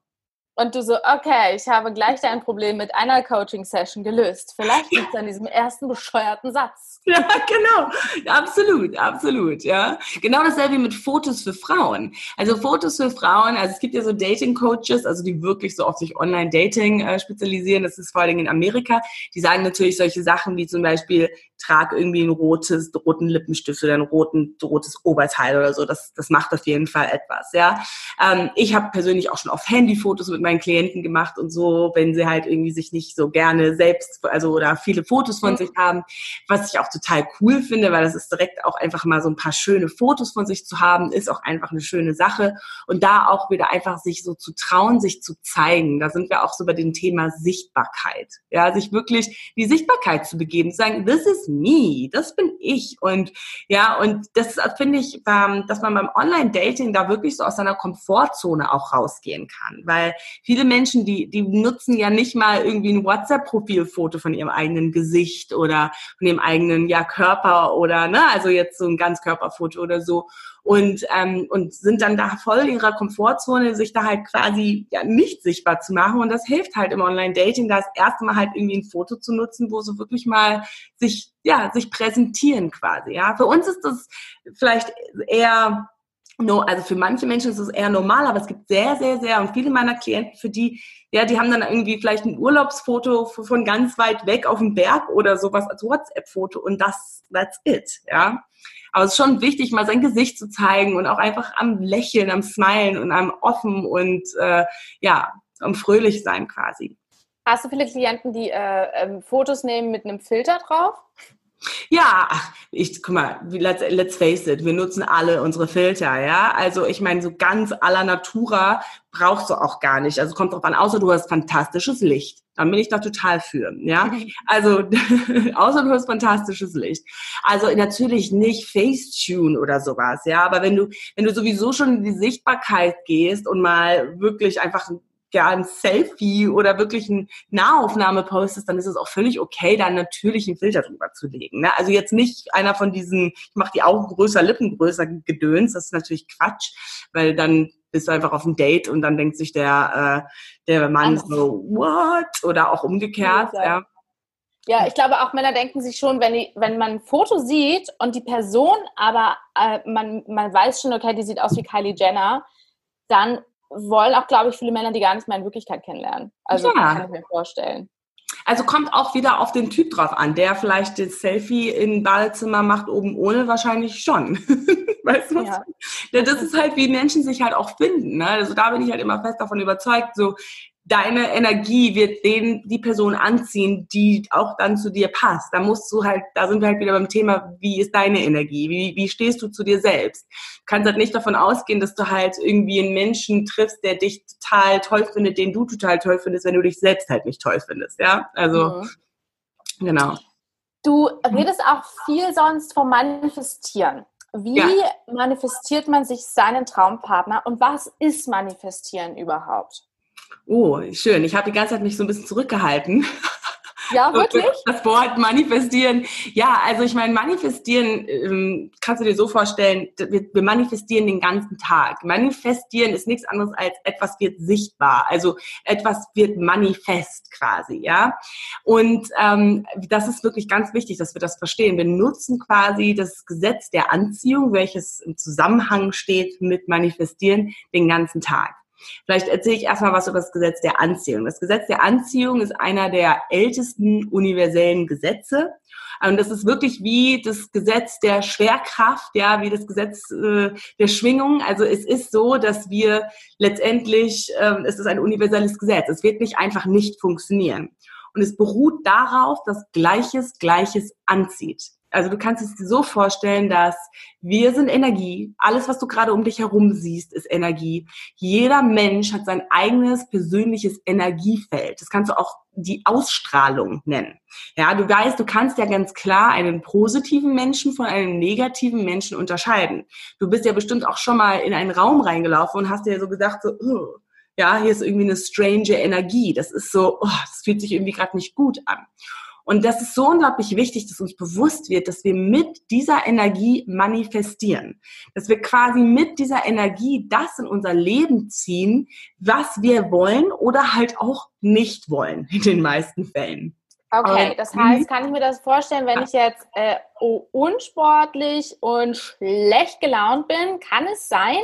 Und du so, okay, ich habe gleich dein Problem mit einer Coaching-Session gelöst. Vielleicht liegt es an diesem ersten bescheuerten Satz. (laughs) Ja, genau. Absolut, absolut, ja. Genau dasselbe mit Fotos für Frauen. Also Fotos für Frauen, also es gibt ja so Dating-Coaches, also die wirklich so auf sich Online-Dating äh, spezialisieren. Das ist vor allem in Amerika. Die sagen natürlich solche Sachen wie zum Beispiel, trag irgendwie ein rotes, roten Lippenstift oder ein roten, rotes Oberteil oder so. Das, das macht auf jeden Fall etwas, ja. Ähm, ich habe persönlich auch schon auf Handyfotos mit meinen Klienten gemacht und so, wenn sie halt irgendwie sich nicht so gerne selbst, also oder viele Fotos von mhm. sich haben, was ich auch total cool finde, weil das ist direkt auch einfach mal so ein paar schöne Fotos von sich zu haben, ist auch einfach eine schöne Sache. Und da auch wieder einfach sich so zu trauen, sich zu zeigen. Da sind wir auch so bei dem Thema Sichtbarkeit. Ja, sich wirklich die Sichtbarkeit zu begeben, zu sagen, this is me, das bin ich. Und ja, und das finde ich, ähm, dass man beim Online-Dating da wirklich so aus seiner Komfortzone auch rausgehen kann. Weil viele Menschen, die, die nutzen ja nicht mal irgendwie ein WhatsApp-Profilfoto von ihrem eigenen Gesicht oder von ihrem eigenen ja, Körper oder ne, also jetzt so ein Ganzkörperfoto oder so und ähm, und sind dann da voll in ihrer Komfortzone, sich da halt quasi ja nicht sichtbar zu machen und das hilft halt im Online-Dating, das erste Mal halt irgendwie ein Foto zu nutzen, wo so wirklich mal sich ja sich präsentieren quasi. Ja, für uns ist das vielleicht eher No, also für manche Menschen ist es eher normal, aber es gibt sehr, sehr, sehr und viele meiner Klienten, für die, ja, die haben dann irgendwie vielleicht ein Urlaubsfoto von ganz weit weg auf dem Berg oder sowas als WhatsApp-Foto und das, that's it, ja. Aber es ist schon wichtig, mal sein Gesicht zu zeigen und auch einfach am Lächeln, am Smilen und am Offen und äh, ja, am fröhlich sein quasi. Hast du viele Klienten, die äh, ähm, Fotos nehmen mit einem Filter drauf? Ja, ich guck mal, let's, let's face it, wir nutzen alle unsere Filter, ja. Also ich meine, so ganz aller Natura brauchst du auch gar nicht. Also kommt drauf an, außer du hast fantastisches Licht. Dann bin ich da total für, ja. (laughs) Also (laughs) außer du hast fantastisches Licht. Also natürlich nicht Facetune oder sowas, ja. Aber wenn du, wenn du sowieso schon in die Sichtbarkeit gehst und mal wirklich einfach ja, ein Selfie oder wirklich eine Nahaufnahme postest, dann ist es auch völlig okay, da natürlich einen Filter drüber zu legen. Ne? Also jetzt nicht einer von diesen, ich mache die Augen größer, Lippen größer Gedöns, das ist natürlich Quatsch, weil dann bist du einfach auf ein Date und dann denkt sich der, äh, der Mann so, what? Oder auch umgekehrt, ja. Ja, ich glaube auch Männer denken sich schon, wenn, die, wenn man ein Foto sieht und die Person, aber äh, man, man weiß schon, okay, die sieht aus wie Kylie Jenner, dann wollen auch, glaube ich, viele Männer, die gar nicht mehr in Wirklichkeit kennenlernen. Also ja. kann ich mir vorstellen. Also kommt auch wieder auf den Typ drauf an. Der vielleicht das Selfie im Badezimmer macht, oben ohne, wahrscheinlich schon. (laughs) weißt du was? Ja. Das ist halt, wie Menschen sich halt auch finden. Ne? Also da bin ich halt immer fest davon überzeugt, so deine Energie wird den, die Person anziehen, die auch dann zu dir passt. Da musst du halt, da sind wir halt wieder beim Thema, wie ist deine Energie? Wie, wie stehst du zu dir selbst? Du kannst halt nicht davon ausgehen, dass du halt irgendwie einen Menschen triffst, der dich total toll findet, den du total toll findest, wenn du dich selbst halt nicht toll findest, ja? Also, mhm. genau. Du redest auch viel sonst vom Manifestieren. Wie ja. manifestiert man sich seinen Traumpartner und was ist Manifestieren überhaupt? Oh, schön. Ich habe die ganze Zeit mich so ein bisschen zurückgehalten. Ja, (laughs) wirklich? Das Wort manifestieren. Ja, also ich meine, manifestieren ähm, kannst du dir so vorstellen, wir, wir, manifestieren den ganzen Tag. Manifestieren ist nichts anderes als etwas wird sichtbar. Also etwas wird manifest quasi, ja. Und ähm, das ist wirklich ganz wichtig, dass wir das verstehen. Wir nutzen quasi das Gesetz der Anziehung, welches im Zusammenhang steht mit manifestieren, den ganzen Tag. Vielleicht erzähle ich erstmal was über das Gesetz der Anziehung. Das Gesetz der Anziehung ist einer der ältesten universellen Gesetze. Und das ist wirklich wie das Gesetz der Schwerkraft, ja, wie das Gesetz äh, der Schwingung. Also es ist so, dass wir letztendlich, ähm, es ist ein universelles Gesetz. Es wird nicht einfach nicht funktionieren. und es beruht darauf, dass Gleiches Gleiches anzieht. Also du kannst es dir so vorstellen, dass wir sind Energie. Alles, was du gerade um dich herum siehst, ist Energie. Jeder Mensch hat sein eigenes persönliches Energiefeld. Das kannst du auch die Ausstrahlung nennen. Ja, du weißt, du kannst ja ganz klar einen positiven Menschen von einem negativen Menschen unterscheiden. Du bist ja bestimmt auch schon mal in einen Raum reingelaufen und hast dir so gesagt, so, ja, hier ist irgendwie eine strange Energie. Das ist so, oh, das fühlt sich irgendwie gerade nicht gut an. Und das ist so unglaublich wichtig, dass uns bewusst wird, dass wir mit dieser Energie manifestieren. Dass wir quasi mit dieser Energie das in unser Leben ziehen, was wir wollen oder halt auch nicht wollen, in den meisten Fällen. Okay, das heißt, kann ich mir das vorstellen, wenn ich jetzt äh, unsportlich und schlecht gelaunt bin, kann es sein,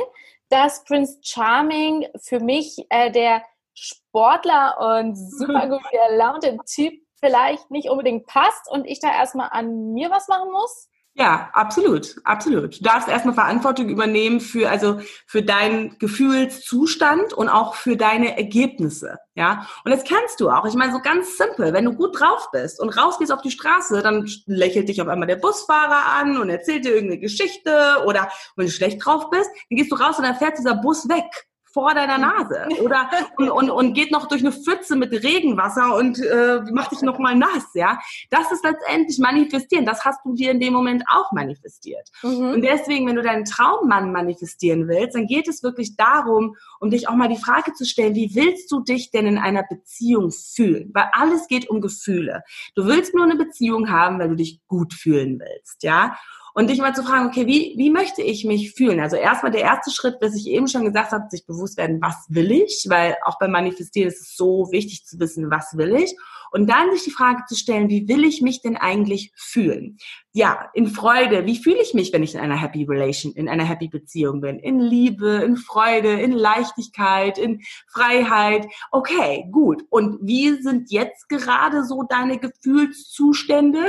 dass Prince Charming für mich äh, der Sportler und (laughs) super gut gelaunte Typ vielleicht nicht unbedingt passt und ich da erstmal an mir was machen muss? Ja, absolut, absolut. Du darfst erstmal Verantwortung übernehmen für, also für deinen Gefühlszustand und auch für deine Ergebnisse. Ja, und das kannst du auch. Ich meine, so ganz simpel. Wenn du gut drauf bist und rausgehst auf die Straße, dann lächelt dich auf einmal der Busfahrer an und erzählt dir irgendeine Geschichte oder wenn du schlecht drauf bist, dann gehst du raus und dann fährt dieser Bus weg vor deiner Nase oder und, und, und geht noch durch eine Pfütze mit Regenwasser und äh, macht dich noch mal nass, ja. Das ist letztendlich manifestieren. Das hast du dir in dem Moment auch manifestiert. Mhm. Und deswegen, wenn du deinen Traummann manifestieren willst, dann geht es wirklich darum, um dich auch mal die Frage zu stellen, wie willst du dich denn in einer Beziehung fühlen? Weil alles geht um Gefühle. Du willst nur eine Beziehung haben, weil du dich gut fühlen willst, ja und dich mal zu fragen, okay, wie, wie möchte ich mich fühlen? Also erstmal der erste Schritt, was ich eben schon gesagt habe, sich bewusst werden, was will ich? Weil auch beim Manifestieren ist es so wichtig zu wissen, was will ich? Und dann sich die Frage zu stellen, wie will ich mich denn eigentlich fühlen? Ja, in Freude. Wie fühle ich mich, wenn ich in einer happy relation, in einer happy Beziehung bin? In Liebe, in Freude, in Leichtigkeit, in Freiheit. Okay, gut. Und wie sind jetzt gerade so deine Gefühlszustände?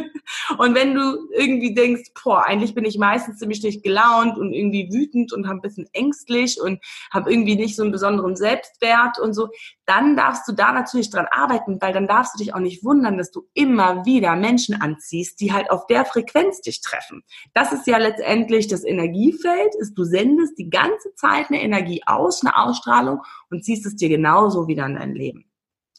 (laughs) und wenn du irgendwie denkst, boah, eigentlich bin ich meistens ziemlich schlecht gelaunt und irgendwie wütend und habe ein bisschen ängstlich und habe irgendwie nicht so einen besonderen Selbstwert und so, dann darfst du da natürlich dran arbeiten, weil dann darfst du dich auch nicht wundern, dass du immer wieder Menschen anziehst, die halt auf der Frequenz dich treffen. Das ist ja letztendlich das Energiefeld, ist du sendest die ganze Zeit eine Energie aus, eine Ausstrahlung und ziehst es dir genauso wieder in dein Leben.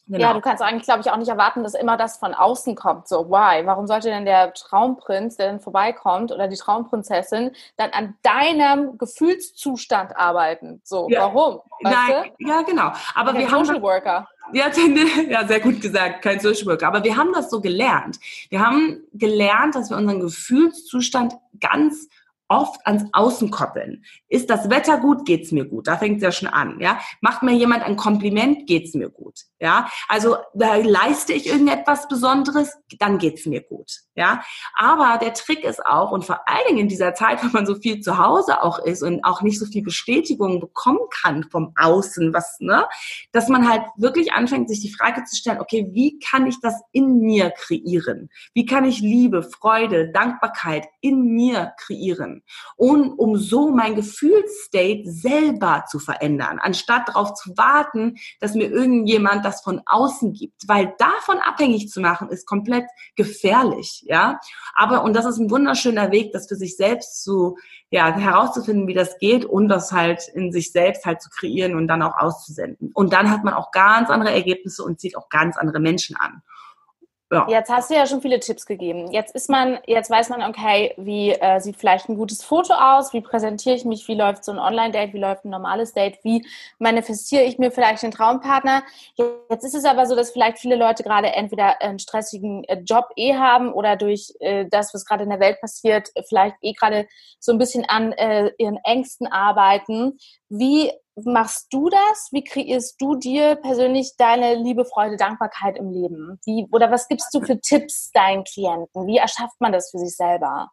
Genau. Ja, du kannst eigentlich, glaube ich, auch nicht erwarten, dass immer das von außen kommt. So, why? Warum sollte denn der Traumprinz, der dann vorbeikommt, oder die Traumprinzessin, dann an deinem Gefühlszustand arbeiten? So, ja. warum? Nein, ja, genau. Aber wir haben. Social Worker. Ja, ja, sehr gut gesagt, kein Social Worker. Aber wir haben das so gelernt. Wir haben gelernt, dass wir unseren Gefühlszustand ganz oft ans Außen koppeln. Ist das Wetter gut, geht's mir gut. Da fängt es ja schon an. Ja, macht mir jemand ein Kompliment, geht's mir gut. Ja, also da leiste ich irgendetwas Besonderes, dann geht's mir gut. Ja, aber der Trick ist auch und vor allen Dingen in dieser Zeit, wo man so viel zu Hause auch ist und auch nicht so viel Bestätigung bekommen kann vom Außen, was ne, dass man halt wirklich anfängt, sich die Frage zu stellen: Okay, wie kann ich das in mir kreieren? Wie kann ich Liebe, Freude, Dankbarkeit in mir kreieren? Und um so mein Gefühlsstate selber zu verändern, anstatt darauf zu warten, dass mir irgendjemand das von außen gibt, weil davon abhängig zu machen ist komplett gefährlich, ja. Aber und das ist ein wunderschöner Weg, das für sich selbst zu ja herauszufinden, wie das geht und das halt in sich selbst halt zu kreieren und dann auch auszusenden. Und dann hat man auch ganz andere Ergebnisse und zieht auch ganz andere Menschen an. Ja. Jetzt hast du ja schon viele Tipps gegeben. Jetzt ist man, jetzt weiß man, okay, wie äh, sieht vielleicht ein gutes Foto aus, wie präsentiere ich mich, wie läuft so ein Online-Date, wie läuft ein normales Date, wie manifestiere ich mir vielleicht den Traumpartner. Jetzt ist es aber so, dass vielleicht viele Leute gerade entweder einen stressigen äh, Job eh haben oder durch äh, das, was gerade in der Welt passiert, vielleicht eh gerade so ein bisschen an äh, ihren Ängsten arbeiten. Wie machst du das? Wie kreierst du dir persönlich deine Liebe, Freude, Dankbarkeit im Leben? Wie, oder was gibst du für Tipps deinen Klienten? Wie erschafft man das für sich selber?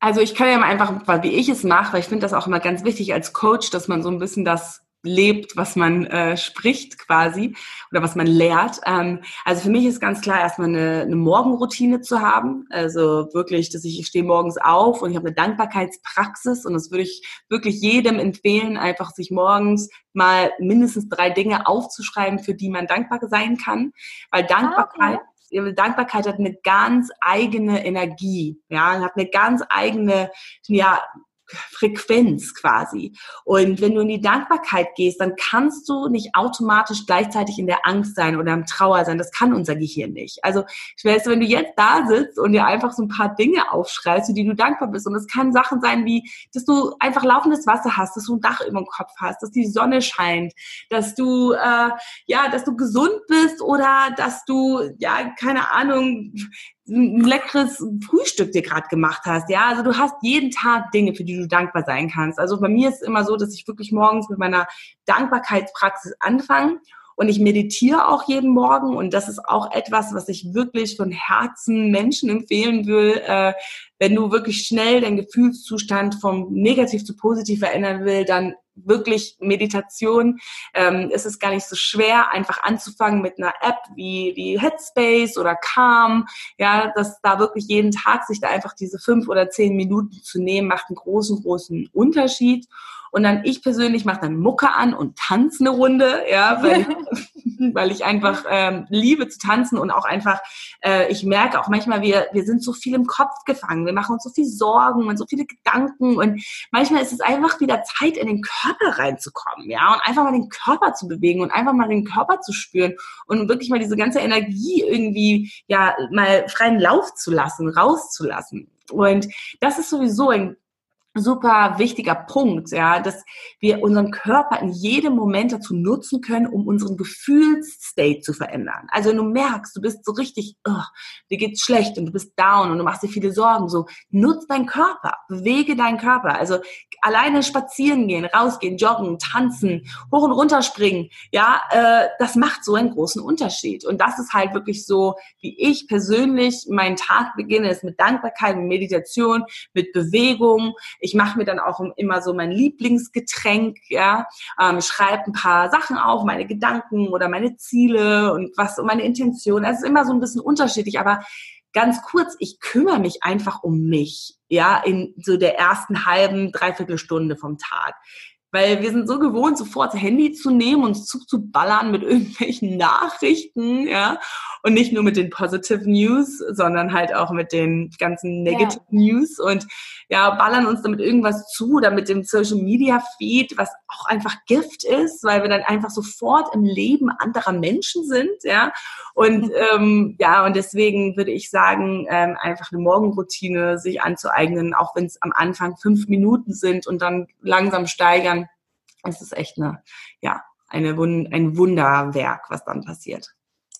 Also ich kann ja mal einfach, wie ich es mache, weil ich finde das auch immer ganz wichtig als Coach, dass man so ein bisschen das lebt, was man äh, spricht quasi oder was man lehrt. Ähm, also für mich ist ganz klar, erstmal eine, eine Morgenroutine zu haben. Also wirklich, dass ich, ich stehe morgens auf und ich habe eine Dankbarkeitspraxis und das würde ich wirklich jedem empfehlen, einfach sich morgens mal mindestens drei Dinge aufzuschreiben, für die man dankbar sein kann. Weil Dankbarkeit, ah, okay. Dankbarkeit hat eine ganz eigene Energie, ja, hat eine ganz eigene, ja, Frequenz quasi. Und wenn du in die Dankbarkeit gehst, dann kannst du nicht automatisch gleichzeitig in der Angst sein oder im Trauer sein. Das kann unser Gehirn nicht. Also ich weiß, wenn du jetzt da sitzt und dir einfach so ein paar Dinge aufschreibst, für die du dankbar bist. Und es kann Sachen sein wie, dass du einfach laufendes Wasser hast, dass du ein Dach über dem Kopf hast, dass die Sonne scheint, dass du äh, ja, dass du gesund bist oder dass du ja keine Ahnung ein leckeres Frühstück dir gerade gemacht hast. Ja, also du hast jeden Tag Dinge, für die du dankbar sein kannst. Also bei mir ist immer so, dass ich wirklich morgens mit meiner Dankbarkeitspraxis anfange und ich meditiere auch jeden Morgen und das ist auch etwas, was ich wirklich von Herzen Menschen empfehlen will, äh, wenn du wirklich schnell deinen Gefühlszustand vom negativ zu positiv verändern will, dann wirklich Meditation. Ähm, es ist gar nicht so schwer, einfach anzufangen mit einer App wie, wie Headspace oder Calm. Ja, dass da wirklich jeden Tag sich da einfach diese fünf oder zehn Minuten zu nehmen, macht einen großen, großen Unterschied. Und dann ich persönlich mache dann Mucke an und tanze eine Runde, ja, weil, (laughs) weil ich einfach ähm, liebe zu tanzen und auch einfach, äh, ich merke auch manchmal, wir, wir sind so viel im Kopf gefangen, wir machen uns so viel Sorgen und so viele Gedanken und manchmal ist es einfach wieder Zeit, in den Körper reinzukommen, ja, und einfach mal den Körper zu bewegen und einfach mal den Körper zu spüren und wirklich mal diese ganze Energie irgendwie, ja, mal freien Lauf zu lassen, rauszulassen. Und das ist sowieso ein super wichtiger Punkt, ja, dass wir unseren Körper in jedem Moment dazu nutzen können, um unseren Gefühlsstate zu verändern. Also wenn du merkst, du bist so richtig, oh, dir geht's schlecht und du bist down und du machst dir viele Sorgen, so nutz deinen Körper, bewege deinen Körper. Also alleine spazieren gehen, rausgehen, joggen, tanzen, hoch und runter springen, ja, äh, das macht so einen großen Unterschied. Und das ist halt wirklich so, wie ich persönlich meinen Tag beginne, ist mit Dankbarkeit, mit Meditation, mit Bewegung. Mache mir dann auch immer so mein Lieblingsgetränk, ja, ähm, schreibe ein paar Sachen auf, meine Gedanken oder meine Ziele und was und meine Intention. Es ist immer so ein bisschen unterschiedlich, aber ganz kurz, ich kümmere mich einfach um mich, ja, in so der ersten halben, dreiviertel Stunde vom Tag. Weil wir sind so gewohnt, sofort das Handy zu nehmen und zuzuballern mit (laughs) irgendwelchen Nachrichten, ja. Und nicht nur mit den Positive News, sondern halt auch mit den ganzen Negative ja. News und ja, ballern uns damit irgendwas zu oder mit dem Social Media Feed, was auch einfach Gift ist, weil wir dann einfach sofort im Leben anderer Menschen sind, ja. Und mhm. ähm, ja, und deswegen würde ich sagen, ähm, einfach eine Morgenroutine sich anzueignen, auch wenn es am Anfang fünf Minuten sind und dann langsam steigern. Es ist echt eine, ja, eine, ein Wunderwerk, was dann passiert.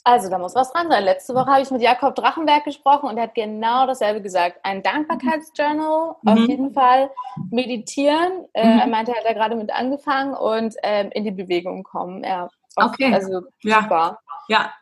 Also, da muss was dran sein. Letzte Woche habe ich mit Jakob Drachenberg gesprochen und er hat genau dasselbe gesagt. Ein Dankbarkeitsjournal, mhm. auf jeden Fall. Meditieren. Äh, mhm. er meinte, er hat da gerade mit angefangen und ähm, in die Bewegung kommen. Ja, okay. Also, ja. super. Ja,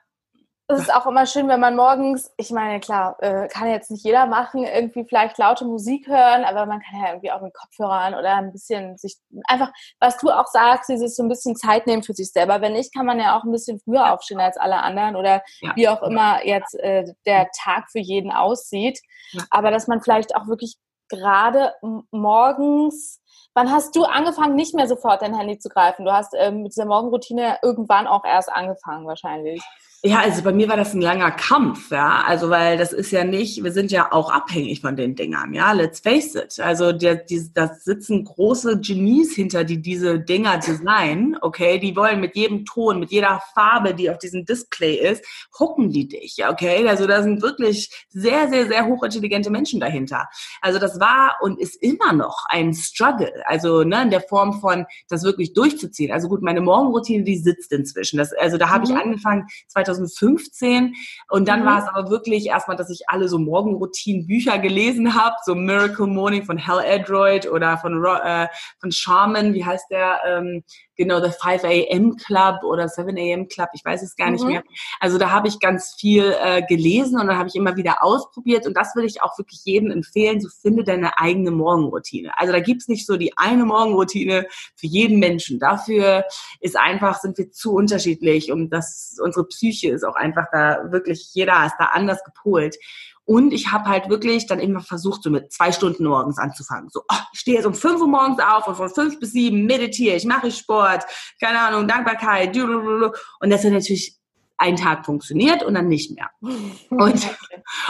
es ist auch immer schön, wenn man morgens, ich meine, klar, äh, kann jetzt nicht jeder machen, irgendwie vielleicht laute Musik hören, aber man kann ja irgendwie auch mit Kopfhörern oder ein bisschen sich einfach, was du auch sagst, dieses so ein bisschen Zeit nehmen für sich selber. Wenn nicht, kann man ja auch ein bisschen früher aufstehen als alle anderen oder ja. wie auch immer jetzt äh, der Tag für jeden aussieht. Ja. Aber dass man vielleicht auch wirklich gerade morgens Wann hast du angefangen, nicht mehr sofort dein Handy zu greifen? Du hast ähm, mit dieser Morgenroutine irgendwann auch erst angefangen, wahrscheinlich. Ja, also bei mir war das ein langer Kampf, ja. Also weil das ist ja nicht, wir sind ja auch abhängig von den Dingern, ja. Let's face it. Also der, die, da sitzen große Genies hinter, die diese Dinger designen, okay. Die wollen mit jedem Ton, mit jeder Farbe, die auf diesem Display ist, hucken die dich, okay. Also da sind wirklich sehr, sehr, sehr hochintelligente Menschen dahinter. Also das war und ist immer noch ein Struggle. Also ne, in der Form von das wirklich durchzuziehen. Also gut, meine Morgenroutine, die sitzt inzwischen. Das, also da habe mhm. ich angefangen 2000 2015. Und dann mhm. war es aber wirklich erstmal, dass ich alle so Morgenroutinen-Bücher gelesen habe, so Miracle Morning von Hal Edroyd oder von, äh, von Shaman, wie heißt der? Ähm, genau, The 5 a.m. Club oder 7 a.m. Club, ich weiß es gar nicht mhm. mehr. Also da habe ich ganz viel äh, gelesen und dann habe ich immer wieder ausprobiert und das will ich auch wirklich jedem empfehlen, so finde deine eigene Morgenroutine. Also da gibt's nicht so die eine Morgenroutine für jeden Menschen. Dafür ist einfach, sind wir zu unterschiedlich und das, unsere Psyche ist auch einfach da wirklich, jeder ist da anders gepolt. Und ich habe halt wirklich dann immer versucht, so mit zwei Stunden morgens anzufangen. So, oh, ich stehe jetzt um fünf Uhr morgens auf und von fünf bis sieben meditiere ich, mache ich Sport, keine Ahnung, Dankbarkeit. Und das hat natürlich einen Tag funktioniert und dann nicht mehr. (laughs) Und,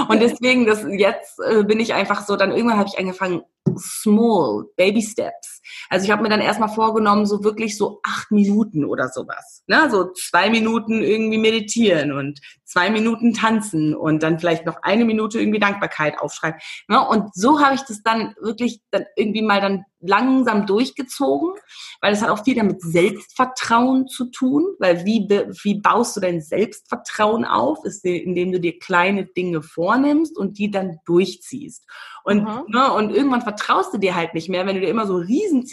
und deswegen, das, jetzt äh, bin ich einfach so, dann irgendwann habe ich angefangen, small, baby steps. Also ich habe mir dann erstmal vorgenommen, so wirklich so acht Minuten oder sowas. Ne? So zwei Minuten irgendwie meditieren und zwei Minuten tanzen und dann vielleicht noch eine Minute irgendwie Dankbarkeit aufschreiben. Ne? Und so habe ich das dann wirklich dann irgendwie mal dann langsam durchgezogen, weil es hat auch viel damit Selbstvertrauen zu tun, weil wie, wie baust du dein Selbstvertrauen auf, ist indem du dir kleine Dinge vornimmst und die dann durchziehst. Und, mhm. ne, und irgendwann vertraust du dir halt nicht mehr, wenn du dir immer so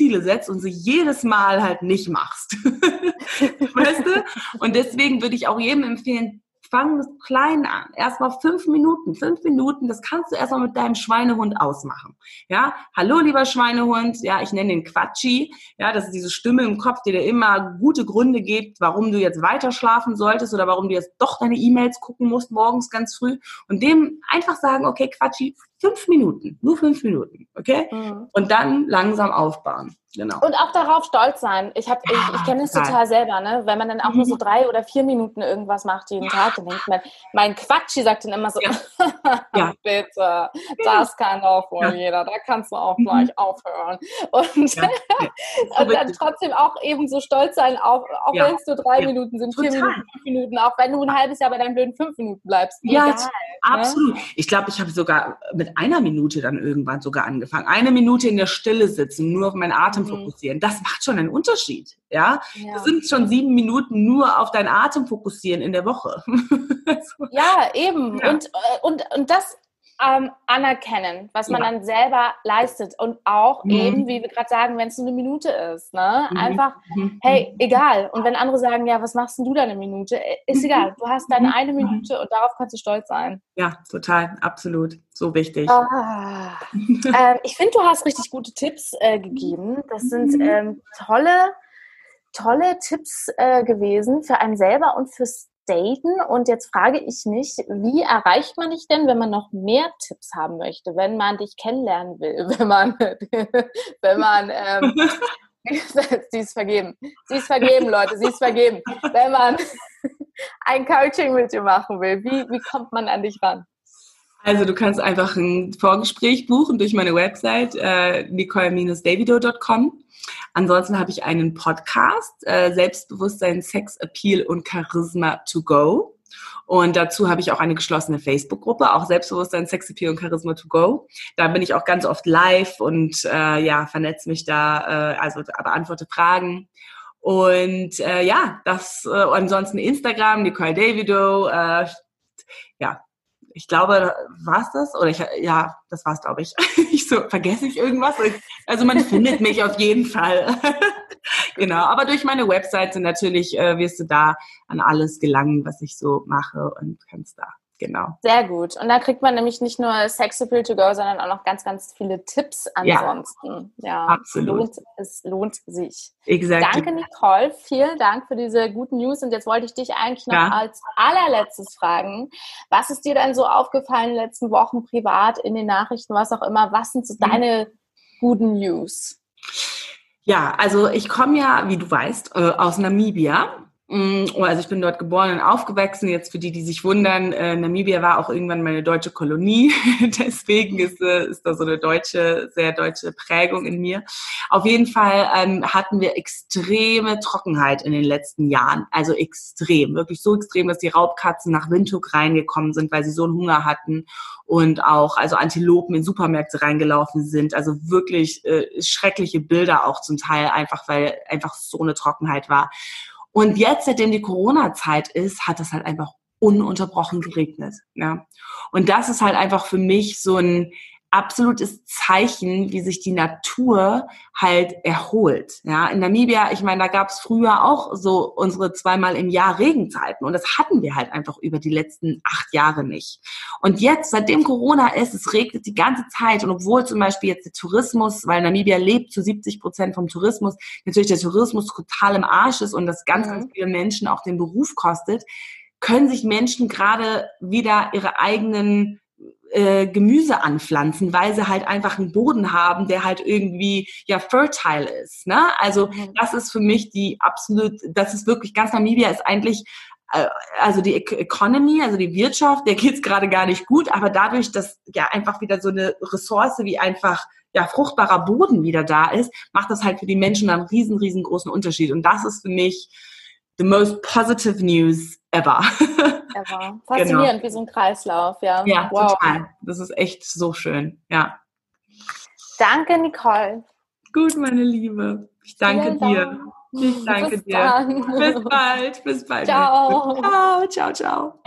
Riesenziele setzt und sie jedes Mal halt nicht machst. (laughs) weißt du? Und deswegen würde ich auch jedem empfehlen, fang klein an. Erstmal fünf Minuten. Fünf Minuten, das kannst du erstmal mit deinem Schweinehund ausmachen. Ja, hallo lieber Schweinehund. Ja, ich nenne den Quatschi. Ja, das ist diese Stimme im Kopf, die dir immer gute Gründe gibt, warum du jetzt weiter schlafen solltest oder warum du jetzt doch deine E-Mails gucken musst morgens ganz früh. Und dem einfach sagen, okay, Quatschi, fünf Minuten, nur fünf Minuten, okay? Mhm. Und dann langsam aufbauen. Genau. Und auch darauf stolz sein. Ich, hab, ja, ich, ich kenne es total selber, ne? Wenn man dann auch mhm. nur so mhm. drei oder vier Minuten irgendwas macht jeden Tag, dann denkt man, mein Quatschi sagt dann immer so, ja. (laughs) ja. bitte, das kann doch wohl ja. jeder, da kannst du auch gleich mhm. aufhören. Und, (laughs) und dann trotzdem auch eben so stolz sein, auch, auch wenn es nur drei Minuten sind, vier Total. Minuten, fünf Minuten, auch wenn du ein halbes Jahr bei deinen blöden fünf Minuten bleibst. Ja, Egal, ne? absolut. Ne? Ich glaube, ich habe sogar mit einer Minute dann irgendwann sogar angefangen. Eine Minute in der Stille sitzen, nur auf meinen Atem mhm. fokussieren. Das macht schon einen Unterschied. Ja, ja. das sind schon sieben Minuten nur auf deinen Atem fokussieren in der Woche. (laughs) ja, eben. Ja. Und, äh, und, und das ähm, anerkennen, was man ja. dann selber leistet. Und auch mhm. eben, wie wir gerade sagen, wenn es nur eine Minute ist. Ne? Mhm. Einfach, mhm. hey, egal. Und wenn andere sagen, ja, was machst denn du da eine Minute? Äh, ist mhm. egal. Du hast deine mhm. eine Minute und darauf kannst du stolz sein. Ja, total. Absolut. So wichtig. Ah. ähm, ich finde, du hast richtig gute Tipps äh, gegeben. Das sind ähm, tolle, tolle Tipps äh, gewesen für einen selber und fürs daten. Und jetzt frage ich mich, wie erreicht man dich denn, wenn man noch mehr Tipps haben möchte, wenn man dich kennenlernen will, (laughs) wenn man, wenn man, ähm, (laughs) sie ist vergeben, sie ist vergeben, Leute, sie ist vergeben. Wenn man (laughs) ein Coaching mit dir machen will, wie, wie kommt man an dich ran? Also du kannst einfach ein Vorgespräch buchen durch meine Website äh, nicole-davido.com Ansonsten habe ich einen Podcast, äh, Selbstbewusstsein, Sex Appeal und Charisma to go. Und dazu habe ich auch eine geschlossene Facebook-Gruppe, auch Selbstbewusstsein, Sex Appeal und Charisma to go. Da bin ich auch ganz oft live und äh, ja, vernetze mich da, äh, also beantworte Fragen. Und äh, ja, das äh, ansonsten Instagram, Nicole Davido, äh, ja, ich glaube, war's das? Oder ich, ja, das war's, glaube ich. (laughs) ich so, vergesse ich irgendwas? Also man findet mich auf jeden Fall. (laughs) genau. Aber durch meine Webseite natürlich äh, wirst du da an alles gelangen, was ich so mache und kannst da genau. Sehr gut. Und da kriegt man nämlich nicht nur Sex Appeal to go, sondern auch noch ganz, ganz viele Tipps ansonsten. Ja, ja absolut. Lohnt, es lohnt sich. Exactly. Danke, Nicole. Vielen Dank für diese guten News. Und jetzt wollte ich dich eigentlich noch ja. als allerletztes fragen. Was ist dir denn so aufgefallen in den letzten Wochen privat, in den Nachrichten, was auch immer? Was sind so mhm. deine guten News? Ja, also ich komme ja, wie du weißt, äh, aus Namibia also ich bin dort geboren und aufgewachsen. Jetzt für die, die sich wundern, äh, Namibia war auch irgendwann meine deutsche Kolonie. (laughs) Deswegen ist, äh, ist da so eine deutsche, sehr deutsche Prägung in mir. Auf jeden Fall ähm, hatten wir extreme Trockenheit in den letzten Jahren. Also extrem, wirklich so extrem, dass die Raubkatzen nach Windhoek reingekommen sind, weil sie so einen Hunger hatten und auch also Antilopen in Supermärkte reingelaufen sind. Also wirklich äh, schreckliche Bilder auch zum Teil, einfach weil einfach so eine Trockenheit war. Und jetzt, seitdem die Corona-Zeit ist, hat es halt einfach ununterbrochen geregnet. Ja. Und das ist halt einfach für mich so ein absolutes Zeichen, wie sich die Natur halt erholt. Ja, in Namibia, ich meine, da gab es früher auch so unsere zweimal im Jahr Regenzeiten und das hatten wir halt einfach über die letzten acht Jahre nicht. Und jetzt, seitdem Corona ist, es regnet die ganze Zeit und obwohl zum Beispiel jetzt der Tourismus, weil Namibia lebt zu 70 Prozent vom Tourismus, natürlich der Tourismus total im Arsch ist und das ganz, mhm. ganz viele Menschen auch den Beruf kostet, können sich Menschen gerade wieder ihre eigenen äh, Gemüse anpflanzen, weil sie halt einfach einen Boden haben, der halt irgendwie ja fertile ist. Ne? Also mhm. das ist für mich die absolut, das ist wirklich ganz Namibia ist eigentlich äh, also die Economy, also die Wirtschaft, der geht's gerade gar nicht gut, aber dadurch, dass ja einfach wieder so eine Ressource wie einfach ja fruchtbarer Boden wieder da ist, macht das halt für die Menschen einen riesen, riesengroßen Unterschied. Und das ist für mich the most positive news ever. (laughs) Ever. Faszinierend, genau. wie so ein Kreislauf, ja. Ja, wow. total. Das ist echt so schön, ja. Danke, Nicole. Gut, meine Liebe. Ich danke dir. Ich danke bis dir. Dann. Bis bald. Bis bald. Ciao. Ciao, ciao, ciao.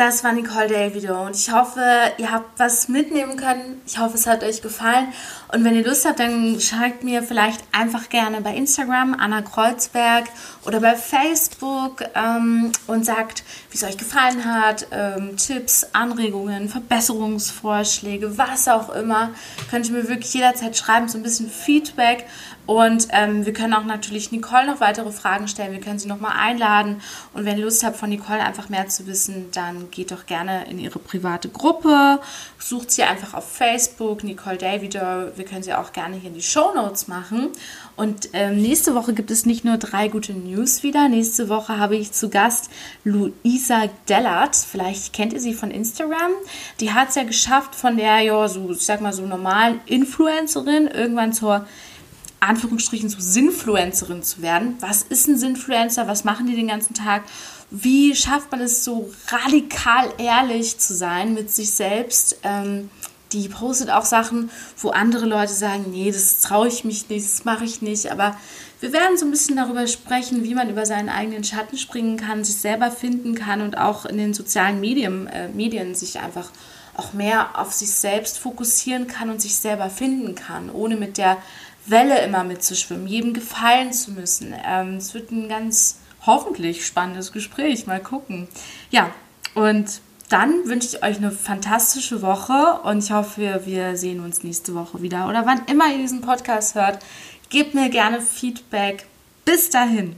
Das war Nicole Day Video und ich hoffe, ihr habt was mitnehmen können. Ich hoffe, es hat euch gefallen. Und wenn ihr Lust habt, dann schreibt mir vielleicht einfach gerne bei Instagram Anna Kreuzberg oder bei Facebook ähm, und sagt, wie es euch gefallen hat. Ähm, Tipps, Anregungen, Verbesserungsvorschläge, was auch immer. Könnt ihr mir wirklich jederzeit schreiben, so ein bisschen Feedback. Und ähm, wir können auch natürlich Nicole noch weitere Fragen stellen. Wir können sie nochmal einladen. Und wenn ihr Lust habt, von Nicole einfach mehr zu wissen, dann geht doch gerne in ihre private Gruppe. Sucht sie einfach auf Facebook, Nicole Davido. Wir können sie auch gerne hier in die Show Notes machen. Und ähm, nächste Woche gibt es nicht nur drei gute News wieder. Nächste Woche habe ich zu Gast Luisa Dellert. Vielleicht kennt ihr sie von Instagram. Die hat es ja geschafft, von der, ja, so, ich sag mal, so normalen Influencerin irgendwann zur Anführungsstrichen so Sinfluencerin zu werden. Was ist ein Sinfluencer? Was machen die den ganzen Tag? Wie schafft man es so radikal ehrlich zu sein mit sich selbst? Ähm, die postet auch Sachen, wo andere Leute sagen, nee, das traue ich mich nicht, das mache ich nicht. Aber wir werden so ein bisschen darüber sprechen, wie man über seinen eigenen Schatten springen kann, sich selber finden kann und auch in den sozialen Medien, äh, Medien sich einfach auch mehr auf sich selbst fokussieren kann und sich selber finden kann, ohne mit der Welle immer mitzuschwimmen, jedem gefallen zu müssen. Ähm, es wird ein ganz hoffentlich spannendes Gespräch. Mal gucken. Ja, und dann wünsche ich euch eine fantastische Woche und ich hoffe, wir sehen uns nächste Woche wieder oder wann immer ihr diesen Podcast hört. Gebt mir gerne Feedback. Bis dahin.